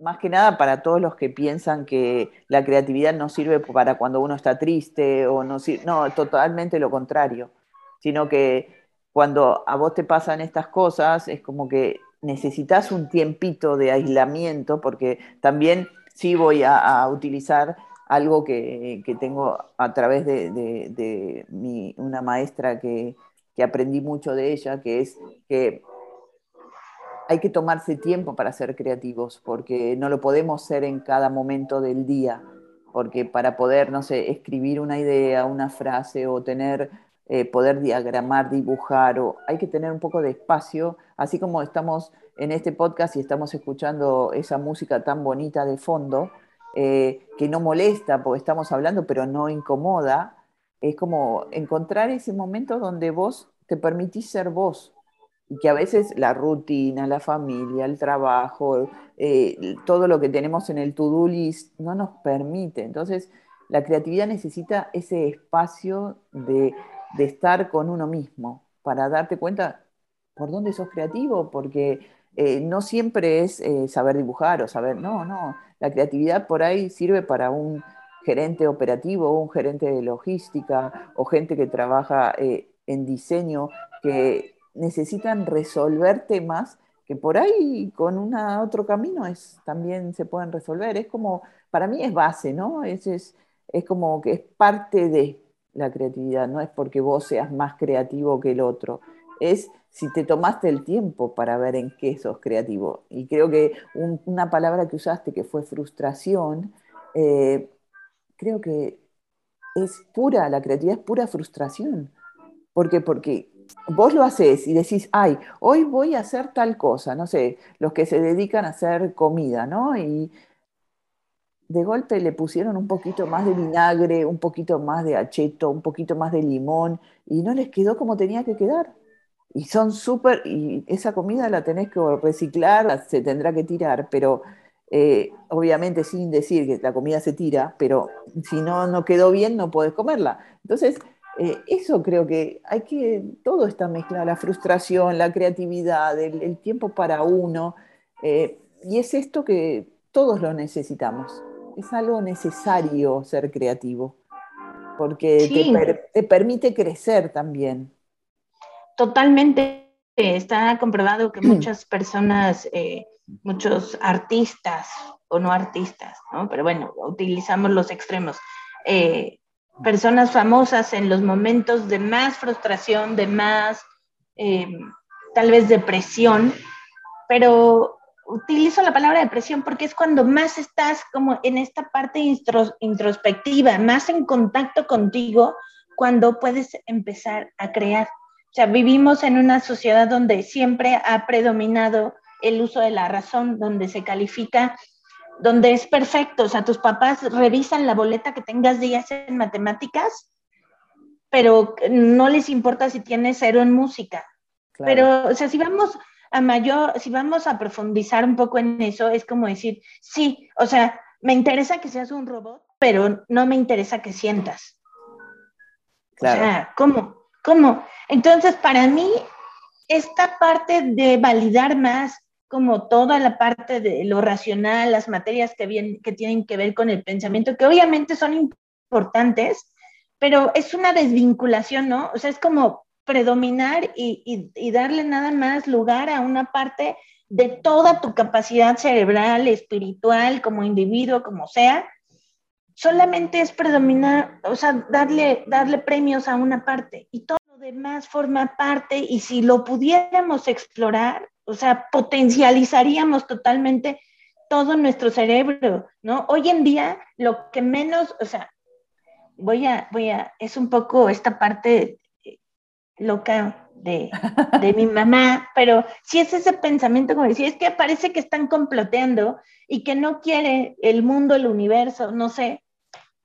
Más que nada para todos los que piensan que la creatividad no sirve para cuando uno está triste o no sirve, no, totalmente lo contrario, sino que cuando a vos te pasan estas cosas, es como que necesitas un tiempito de aislamiento, porque también sí voy a, utilizar algo que, tengo a través de, una maestra que, aprendí mucho de ella, que es que hay que tomarse tiempo para ser creativos, porque no lo podemos ser en cada momento del día. porque para poder, no sé, escribir una idea, una frase o tener, eh, poder diagramar, dibujar, o hay que tener un poco de espacio, así como estamos en este podcast y estamos escuchando esa música tan bonita de fondo, eh, que no molesta porque estamos hablando, pero no incomoda, es como encontrar ese momento donde vos te permitís ser vos, y que a veces la rutina, la familia, el trabajo, eh, todo lo que tenemos en el to-do list no nos permite. Entonces, la creatividad necesita ese espacio de, estar con uno mismo para darte cuenta por dónde sos creativo, porque eh, no siempre es eh, saber dibujar o saber, no, no, la creatividad por ahí sirve para un gerente operativo, un gerente de logística o gente que trabaja en diseño, que necesitan resolver temas que por ahí con una, otro camino es, también se pueden resolver. Es como, para mí es base, ¿no? Es, es, es como que es parte de la creatividad, no es porque vos seas más creativo que el otro, es si te tomaste el tiempo para ver en qué sos creativo. Y creo que una palabra que usaste que fue frustración, eh, creo que es pura, la creatividad es pura frustración. ¿Por qué? Porque vos lo haces y decís, ay, hoy voy a hacer tal cosa, no sé, los que se dedican a hacer comida, ¿no? Y de golpe le pusieron un poquito más de vinagre, un poquito más de acheto, un poquito más de limón, y no les quedó como tenía que quedar. Y son súper, y esa comida la tenés que reciclar, se tendrá que tirar, pero eh, obviamente sin decir que la comida se tira, pero si no, no quedó bien, no podés comerla. Entonces, eh, eso creo que hay que, todo está mezclado, la frustración, la creatividad, el, tiempo para uno, eh, y es esto que todos lo necesitamos, es algo necesario ser creativo, porque te, permite crecer también. Totalmente, está comprobado que muchas personas, eh, muchos artistas o no artistas, pero bueno, utilizamos los extremos personas famosas en los momentos de más frustración, de más eh, tal vez depresión, pero utilizo la palabra depresión porque es cuando más estás como en esta parte introspectiva, más en contacto contigo, cuando puedes empezar a crear. O sea, vivimos en una sociedad donde siempre ha predominado el uso de la razón, donde se califica donde es perfecto, o sea, tus papás revisan la boleta que tengas días en matemáticas, pero no les importa si tienes cero en música. Pero, o sea, si vamos a mayor, si vamos a profundizar un poco en eso, es como decir, sí, o sea, me interesa que seas un robot, pero no me interesa que sientas. Claro. O sea, ¿cómo? ¿Cómo? Entonces, para mí, esta parte de validar más como toda la parte de lo racional, las materias que, que tienen que ver con el pensamiento, que obviamente son importantes, pero es una desvinculación, ¿no? O sea, es como predominar y, darle nada más lugar a una parte de toda tu capacidad cerebral, espiritual, como individuo, como sea, solamente es predominar, o sea, darle, darle premios a una parte y todo lo demás forma parte y si lo pudiéramos explorar, o sea, potencializaríamos totalmente todo nuestro cerebro, ¿no? Hoy en día, lo que menos, o sea, voy a, voy a, es un poco esta parte loca de, de mi mamá, pero si es ese pensamiento como decir, es que parece que están comploteando y que no quiere el mundo, el universo, no sé,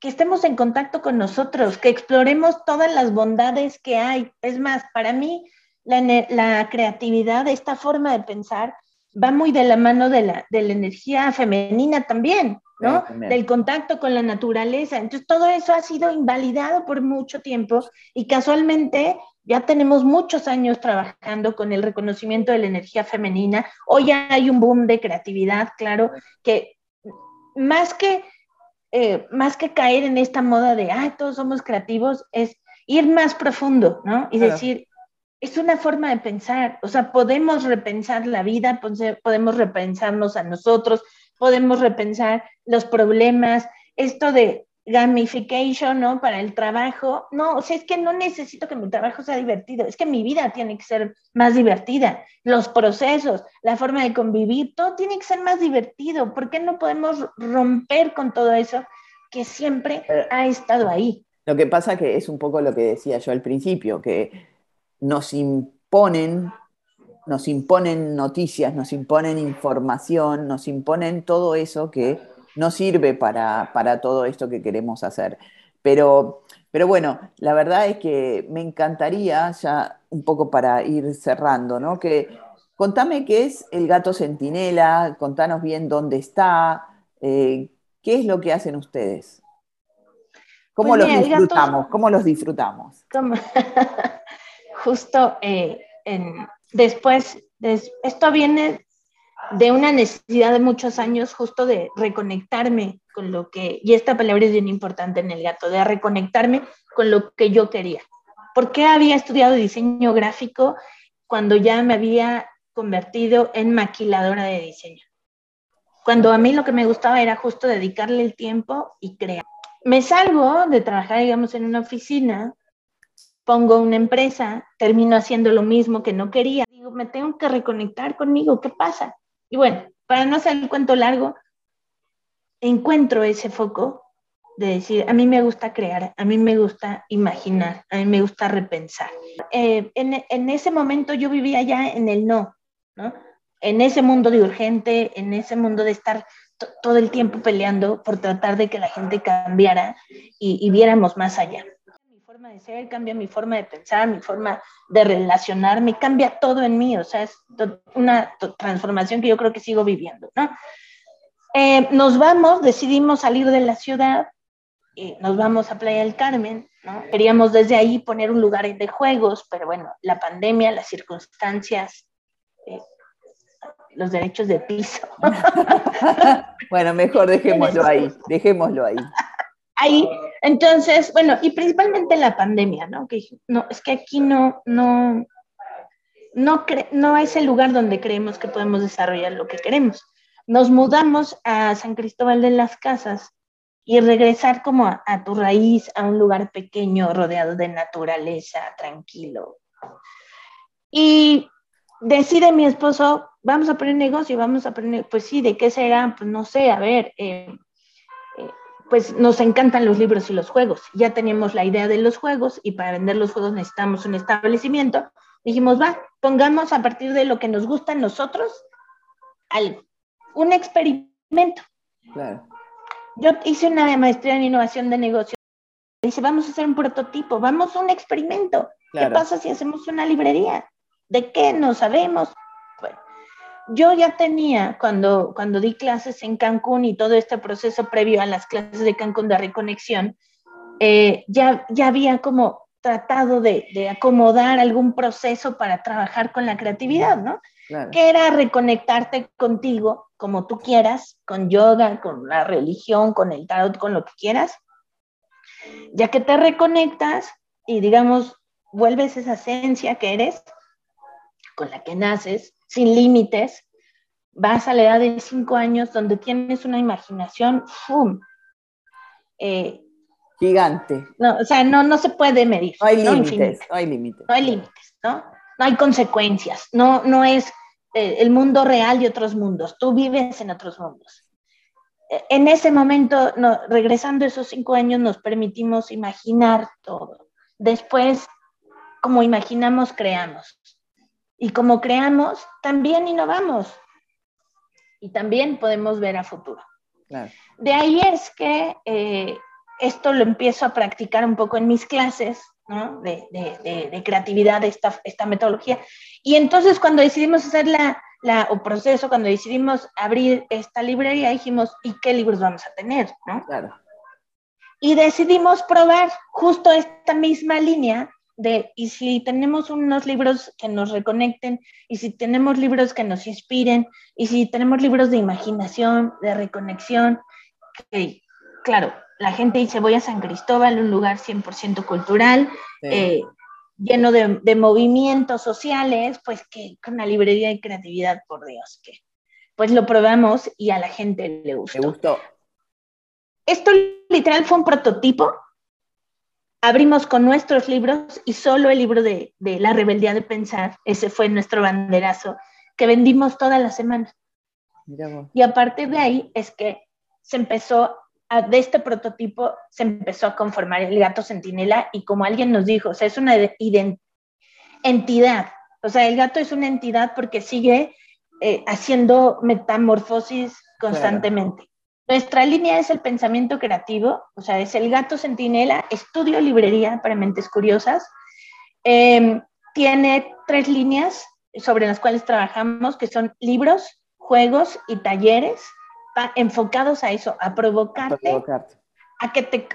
que estemos en contacto con nosotros, que exploremos todas las bondades que hay. Es más, para mí, la, creatividad, esta forma de pensar, va muy de la mano de la, energía femenina también, ¿no? Del contacto con la naturaleza. Entonces, todo eso ha sido invalidado por mucho tiempo y casualmente ya tenemos muchos años trabajando con el reconocimiento de la energía femenina. Hoy hay un boom de creatividad, claro, que más que, eh, más que caer en esta moda de, ay, todos somos creativos, es ir más profundo, ¿no? Y decir, es una forma de pensar, o sea, podemos repensar la vida, podemos repensarnos a nosotros, podemos repensar los problemas, esto de gamification, ¿no? Para el trabajo, no, o sea, es que no necesito que mi trabajo sea divertido, es que mi vida tiene que ser más divertida, los procesos, la forma de convivir, todo tiene que ser más divertido, ¿por qué no podemos romper con todo eso que siempre ha estado ahí. Lo que pasa que es un poco lo que decía yo al principio, que nos imponen, nos imponen noticias, nos imponen información, nos imponen todo eso que no sirve para, para todo esto que queremos hacer. Pero, pero bueno, la verdad es que me encantaría, ya un poco para ir cerrando, ¿no? Que contame qué es el gato centinela, contanos bien dónde está, eh, qué es lo que hacen ustedes. ¿Cómo pues los disfrutamos? ¿Cómo los disfrutamos? Justo eh, después, esto viene de una necesidad de muchos años justo de reconectarme con lo que, y esta palabra es bien importante en el gato, de reconectarme con lo que yo quería. ¿Por qué había estudiado diseño gráfico cuando ya me había convertido en maquiladora de diseño? Cuando a mí lo que me gustaba era justo dedicarle el tiempo y crear. Me salgo de trabajar, digamos, en una oficina, pongo una empresa, termino haciendo lo mismo que no quería. Digo, me tengo que reconectar conmigo, ¿qué pasa? Y bueno, para no hacer el cuento largo, encuentro ese foco de decir, a mí me gusta crear, a mí me gusta imaginar, a mí me gusta repensar. Eh, en, ese momento yo vivía ya en el no. En ese mundo de urgente, en ese mundo de estar todo el tiempo peleando por tratar de que la gente cambiara y, y viéramos más allá forma de ser, cambia mi forma de pensar, mi forma de relacionarme, cambia todo en mí, o sea, es una transformación que yo creo que sigo viviendo, ¿no? Eh, nos vamos, decidimos salir de la ciudad, y nos vamos a Playa del Carmen, ¿no? Queríamos desde ahí poner un lugar de juegos, pero bueno, la pandemia, las circunstancias, eh, los derechos de piso. bueno, mejor dejémoslo ahí, dejémoslo ahí ahí, entonces, bueno, y principalmente la pandemia, ¿no? Que no, es que aquí no, no, no, no es el lugar donde creemos que podemos desarrollar lo que queremos. Nos mudamos a San Cristóbal de las Casas y regresar como a, a tu raíz, a un lugar pequeño, rodeado de naturaleza, tranquilo. Y decide mi esposo, vamos a poner negocio, vamos a poner, pues sí, ¿de qué será? Pues no sé, a ver, eh, pues nos encantan los libros y los juegos. Ya teníamos la idea de los juegos y para vender los juegos necesitamos un establecimiento. Dijimos, va, pongamos a partir de lo que nos gusta a nosotros algo, un experimento. Claro. Yo hice una maestría en innovación de negocio. Dice, vamos a hacer un prototipo, vamos a un experimento. ¿Qué pasa si hacemos una librería? ¿De qué no sabemos? Yo ya tenía, cuando, cuando di clases en Cancún y todo este proceso previo a las clases de Cancún de reconexión, eh, ya, ya había como tratado de, de, acomodar algún proceso para trabajar con la creatividad, ¿no? Que era reconectarte contigo como tú quieras, con yoga, con la religión, con el tarot, con lo que quieras. Ya que te reconectas y digamos, vuelves esa esencia que eres, con la que naces, sin límites, vas a la edad de cinco años donde tienes una imaginación ¡fum! Eh, gigante. No, o sea, no, no se puede medir. No hay límites, no, hay límites. No hay límites, ¿no? No hay consecuencias, no, no es eh, el mundo real de otros mundos, tú vives en otros mundos. Eh, en ese momento, no, regresando esos cinco años, nos permitimos imaginar todo. Después, como imaginamos, creamos. Y como creamos, también innovamos y también podemos ver a futuro. De ahí es que eh, esto lo empiezo a practicar un poco en mis clases ¿no? de, de, de, creatividad, de esta, esta, metodología. Y entonces cuando decidimos hacer la, la, o proceso, cuando decidimos abrir esta librería, dijimos, ¿y qué libros vamos a tener? ¿no? Claro. Y decidimos probar justo esta misma línea de, y si tenemos unos libros que nos reconecten, y si tenemos libros que nos inspiren, y si tenemos libros de imaginación, de reconexión, que, claro, la gente dice, voy a San Cristóbal, un lugar 100% cultural, eh, lleno de, movimientos sociales, pues que con una librería de creatividad, por Dios, que pues lo probamos y a la gente le gustó. Le gustó. Esto literal fue un prototipo abrimos con nuestros libros y solo el libro de, La rebeldía de pensar, ese fue nuestro banderazo, que vendimos toda la semana. Y a partir de ahí es que se empezó de este prototipo se empezó a conformar el gato centinela y como alguien nos dijo, o sea, es una entidad, o sea, el gato es una entidad porque sigue eh, haciendo metamorfosis constantemente. Nuestra línea es el pensamiento creativo, o sea, es el gato centinela, estudio librería para mentes curiosas. Em, tiene tres líneas sobre las cuales trabajamos, que son libros, juegos y talleres enfocados a eso, a provocarte, a, que te,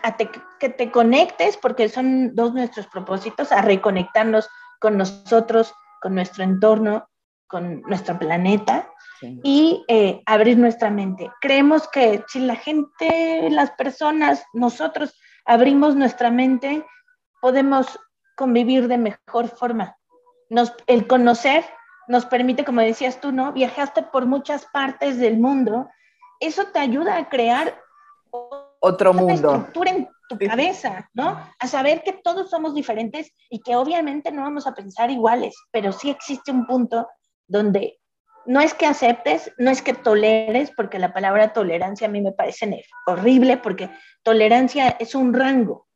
que te conectes, porque son dos nuestros propósitos, a reconectarnos con nosotros, con nuestro entorno, con nuestro planeta y eh, abrir nuestra mente. Creemos que si la gente, las personas, nosotros abrimos nuestra mente, podemos convivir de mejor forma. Nos, el conocer nos permite, como decías tú, ¿no? Viajaste por muchas partes del mundo eso te ayuda a crear otro mundo. estructura en tu cabeza, ¿no? A saber que todos somos diferentes y que obviamente no vamos a pensar iguales, pero sí existe un punto donde no es que aceptes, no es que toleres, porque la palabra tolerancia a mí me parece horrible, porque tolerancia es un rango,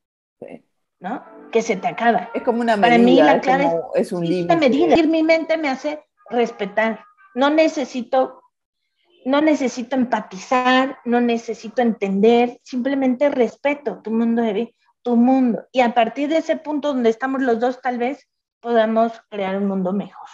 ¿no? Que se te acaba. Es como una medida. Para mí la clave es, un límite. medida. Mi mente me hace respetar. No necesito no necesito empatizar, no necesito entender, simplemente respeto tu mundo de tu mundo. Y a partir de ese punto donde estamos los dos, tal vez podamos crear un mundo mejor.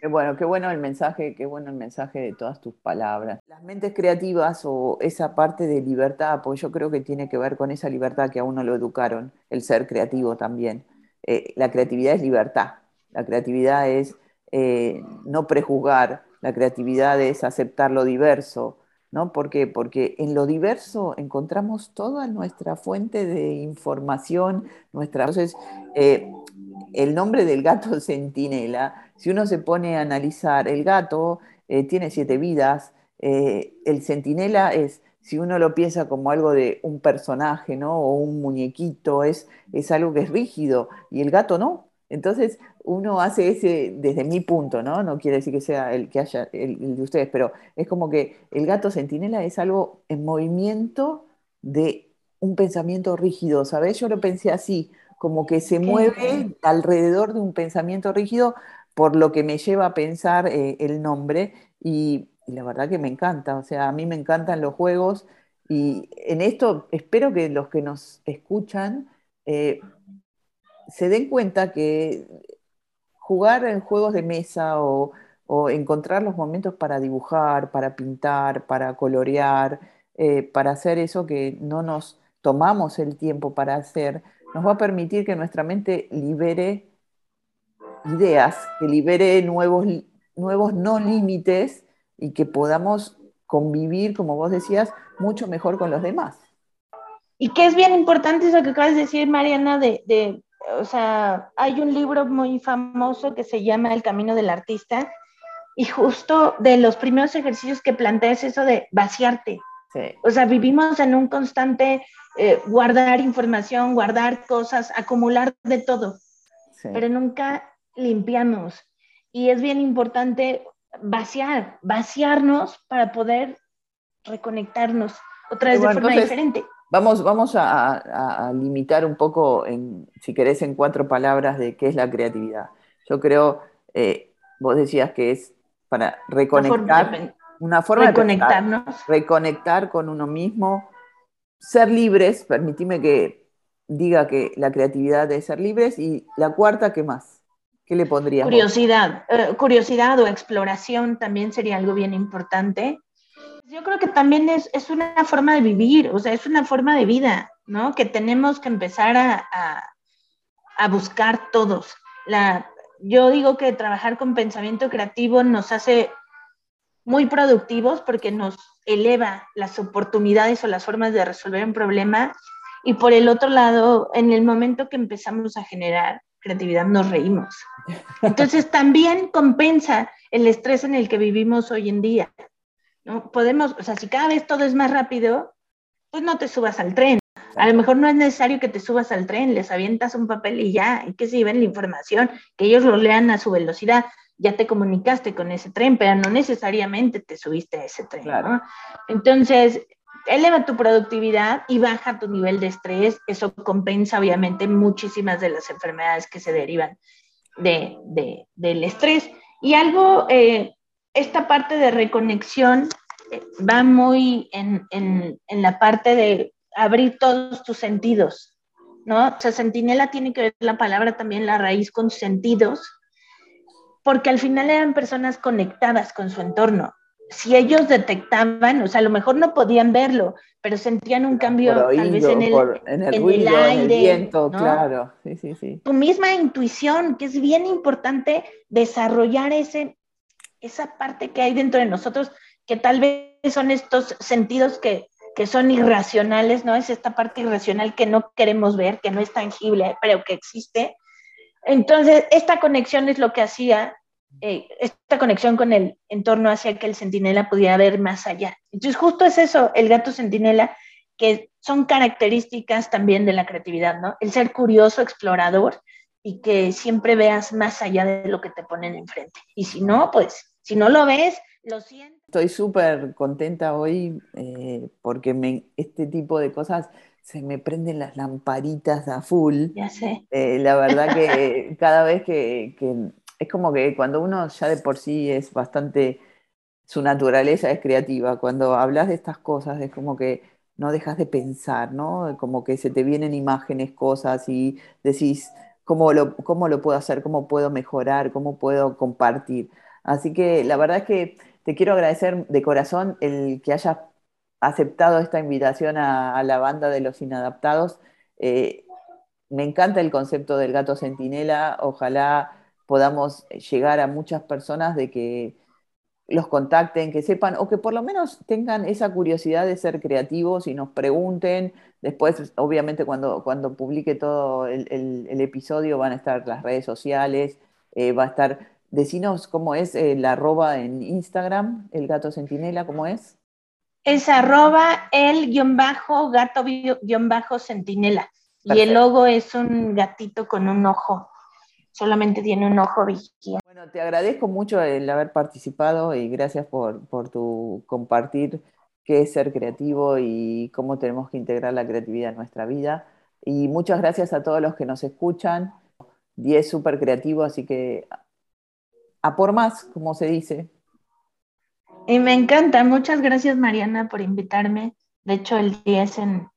Qué bueno, qué bueno el mensaje, qué bueno el mensaje de todas tus palabras. Las mentes creativas o esa parte de libertad, pues yo creo que tiene que ver con esa libertad que a uno lo educaron, el ser creativo también. Eh, la creatividad es libertad, la creatividad es eh, no prejuzgar, la creatividad es aceptar lo diverso, ¿no? ¿Por qué? Porque en lo diverso encontramos toda nuestra fuente de información, nuestra... Entonces, eh, el nombre del gato centinela, si uno se pone a analizar, el gato eh, tiene siete vidas, eh, el centinela es, si uno lo piensa como algo de un personaje, ¿no? O un muñequito, es, es algo que es rígido, y el gato no. Entonces, uno hace ese, desde mi punto, ¿no? No quiere decir que sea el que haya el, de ustedes, pero es como que el gato centinela es algo en movimiento de un pensamiento rígido, ¿sabes? Yo lo pensé así, como que se mueve alrededor de un pensamiento rígido, por lo que me lleva a pensar eh, el nombre, y, la verdad que me encanta, o sea, a mí me encantan los juegos, y en esto espero que los que nos escuchan eh, se den cuenta que jugar en juegos de mesa o, encontrar los momentos para dibujar, para pintar, para colorear, eh, para hacer eso que no nos tomamos el tiempo para hacer, nos va a permitir que nuestra mente libere ideas, que libere nuevos, nuevos no límites y que podamos convivir, como vos decías, mucho mejor con los demás. Y que es bien importante eso que acabas de decir, Mariana, de o sea, hay un libro muy famoso que se llama El Camino del Artista y justo de los primeros ejercicios que plantea es eso de vaciarte. O sea, vivimos en un constante eh, guardar información, guardar cosas, acumular de todo, pero nunca limpiamos. Y es bien importante vaciar, vaciarnos para poder reconectarnos otra vez de forma diferente. Vamos, a, limitar un poco, en, si querés, en cuatro palabras de qué es la creatividad. Yo creo, eh, vos decías que es para reconectar, una forma, de, reconectarnos. reconectar con uno mismo, ser libres, permitime que diga que la creatividad es ser libres, y la cuarta, ¿qué más? ¿Qué le pondrías? Curiosidad, eh, curiosidad o exploración también sería algo bien importante. Yo creo que también es, es, una forma de vivir, o sea, es una forma de vida, ¿no? Que tenemos que empezar a, a, buscar todos. La, yo digo que trabajar con pensamiento creativo nos hace muy productivos porque nos eleva las oportunidades o las formas de resolver un problema. Y por el otro lado, en el momento que empezamos a generar creatividad, nos reímos. Entonces también compensa el estrés en el que vivimos hoy en día. ¿no? Podemos, o sea, si cada vez todo es más rápido, pues no te subas al tren. A lo mejor no es necesario que te subas al tren, les avientas un papel y ya, y que se lleven la información, que ellos lo lean a su velocidad. Ya te comunicaste con ese tren, pero no necesariamente te subiste a ese tren. Entonces, eleva tu productividad y baja tu nivel de estrés. Eso compensa obviamente muchísimas de las enfermedades que se derivan de, del estrés. Y algo, eh, esta parte de reconexión eh, va muy en, en, en, la parte de abrir todos tus sentidos, ¿no? O sea, sentinela tiene que ver la palabra también, la raíz con sentidos, porque al final eran personas conectadas con su entorno si ellos detectaban, o sea, a lo mejor no podían verlo, pero sentían un cambio tal vez en el, en el, ruido, aire, en el viento, claro. Sí, sí, sí. Tu misma intuición, que es bien importante desarrollar ese, esa parte que hay dentro de nosotros, que tal vez son estos sentidos que, que son irracionales, ¿no? Es esta parte irracional que no queremos ver, que no es tangible, pero que existe. Entonces, esta conexión es lo que hacía eh, esta conexión con el entorno hacía que el centinela pudiera ver más allá. Entonces, justo es eso, el gato centinela, que son características también de la creatividad, ¿no? El ser curioso, explorador y que siempre veas más allá de lo que te ponen enfrente. Y si no, pues, si no lo ves, lo siento. Estoy súper contenta hoy eh, porque me, este tipo de cosas se me prenden las lamparitas a full. Ya sé. Eh, la verdad que cada vez que, que es como que cuando uno ya de por sí es bastante, su naturaleza es creativa, cuando hablas de estas cosas es como que no dejas de pensar, ¿no? Como que se te vienen imágenes, cosas y decís, ¿cómo lo, cómo lo puedo hacer? ¿Cómo puedo mejorar? ¿Cómo puedo compartir? Así que la verdad es que te quiero agradecer de corazón el que hayas aceptado esta invitación a, la banda de los inadaptados. Eh, me encanta el concepto del gato centinela, ojalá podamos llegar a muchas personas de que los contacten, que sepan o que por lo menos tengan esa curiosidad de ser creativos y nos pregunten. Después, obviamente, cuando, cuando publique todo el, episodio van a estar las redes sociales, eh, va a estar, decinos cómo es el arroba en Instagram, el gato centinela, ¿cómo es? Es arroba el guion bajo gato guion bajo centinela. Y el logo es un gatito con un ojo solamente tiene un ojo vigía. Bueno, te agradezco mucho el haber participado y gracias por, por tu compartir qué es ser creativo y cómo tenemos que integrar la creatividad en nuestra vida. Y muchas gracias a todos los que nos escuchan. es súper creativo, así que a por más, como se dice. Y me encanta. Muchas gracias, Mariana, por invitarme. De hecho, el 10 en,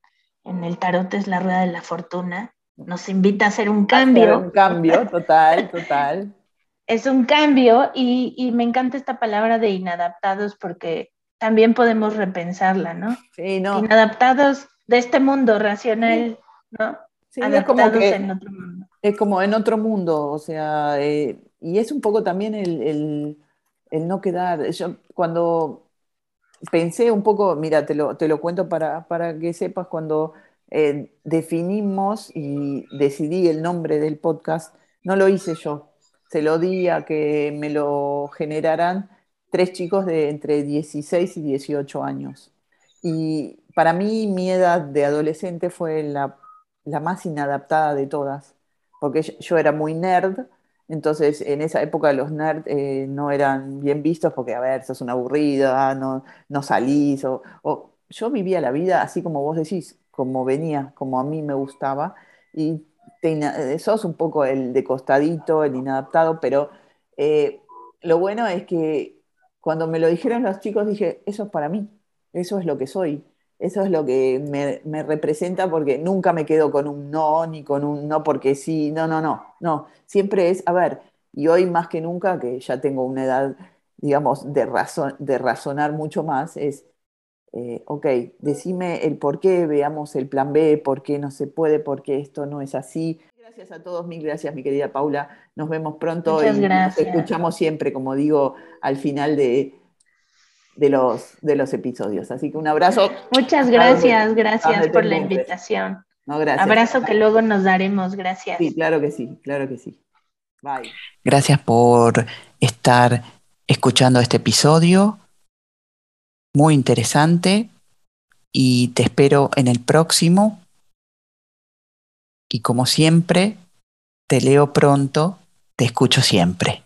en el tarot es la rueda de la fortuna nos invita a hacer un cambio. un cambio, total, total. es un cambio y, me encanta esta palabra de inadaptados porque también podemos repensarla, ¿no? Sí, no. Inadaptados de este mundo racional, ¿no? Sí, Adaptados es en otro mundo. Es como en otro mundo, o sea, eh, y es un poco también el, no quedar. Yo cuando pensé un poco, mira, te lo, te lo cuento para, para que sepas, cuando eh, definimos y decidí el nombre del podcast, no lo hice yo, se lo di a que me lo generaran tres chicos de entre 16 y 18 años. Y para mí mi edad de adolescente fue la, más inadaptada de todas, porque yo, era muy nerd, entonces en esa época los nerds eh, no eran bien vistos porque, a ver, sos una aburrida, no, no salís, o, o yo vivía la vida así como vos decís, como venía, como a mí me gustaba, y te, sos un poco el de costadito, el inadaptado, pero eh, lo bueno es que cuando me lo dijeron los chicos dije, eso es para mí, eso es lo que soy, eso es lo que me, me, representa porque nunca me quedo con un no, ni con un no porque sí, no, no, no, no, siempre es, a ver, y hoy más que nunca, que ya tengo una edad, digamos, de, de razonar mucho más, es eh, ok, decime el por qué, veamos el plan B, por qué no se puede, por qué esto no es así. Gracias a todos, mil gracias, mi querida Paula. Nos vemos pronto y nos escuchamos siempre, como digo, al final de, de, los, de los episodios. Así que un abrazo. Muchas gracias, gracias por la invitación. No, gracias. Abrazo que luego nos daremos, gracias. Sí, claro que sí, claro que sí. Bye. Gracias por estar escuchando este episodio muy interesante y te espero en el próximo. Y como siempre, te leo pronto, te escucho siempre.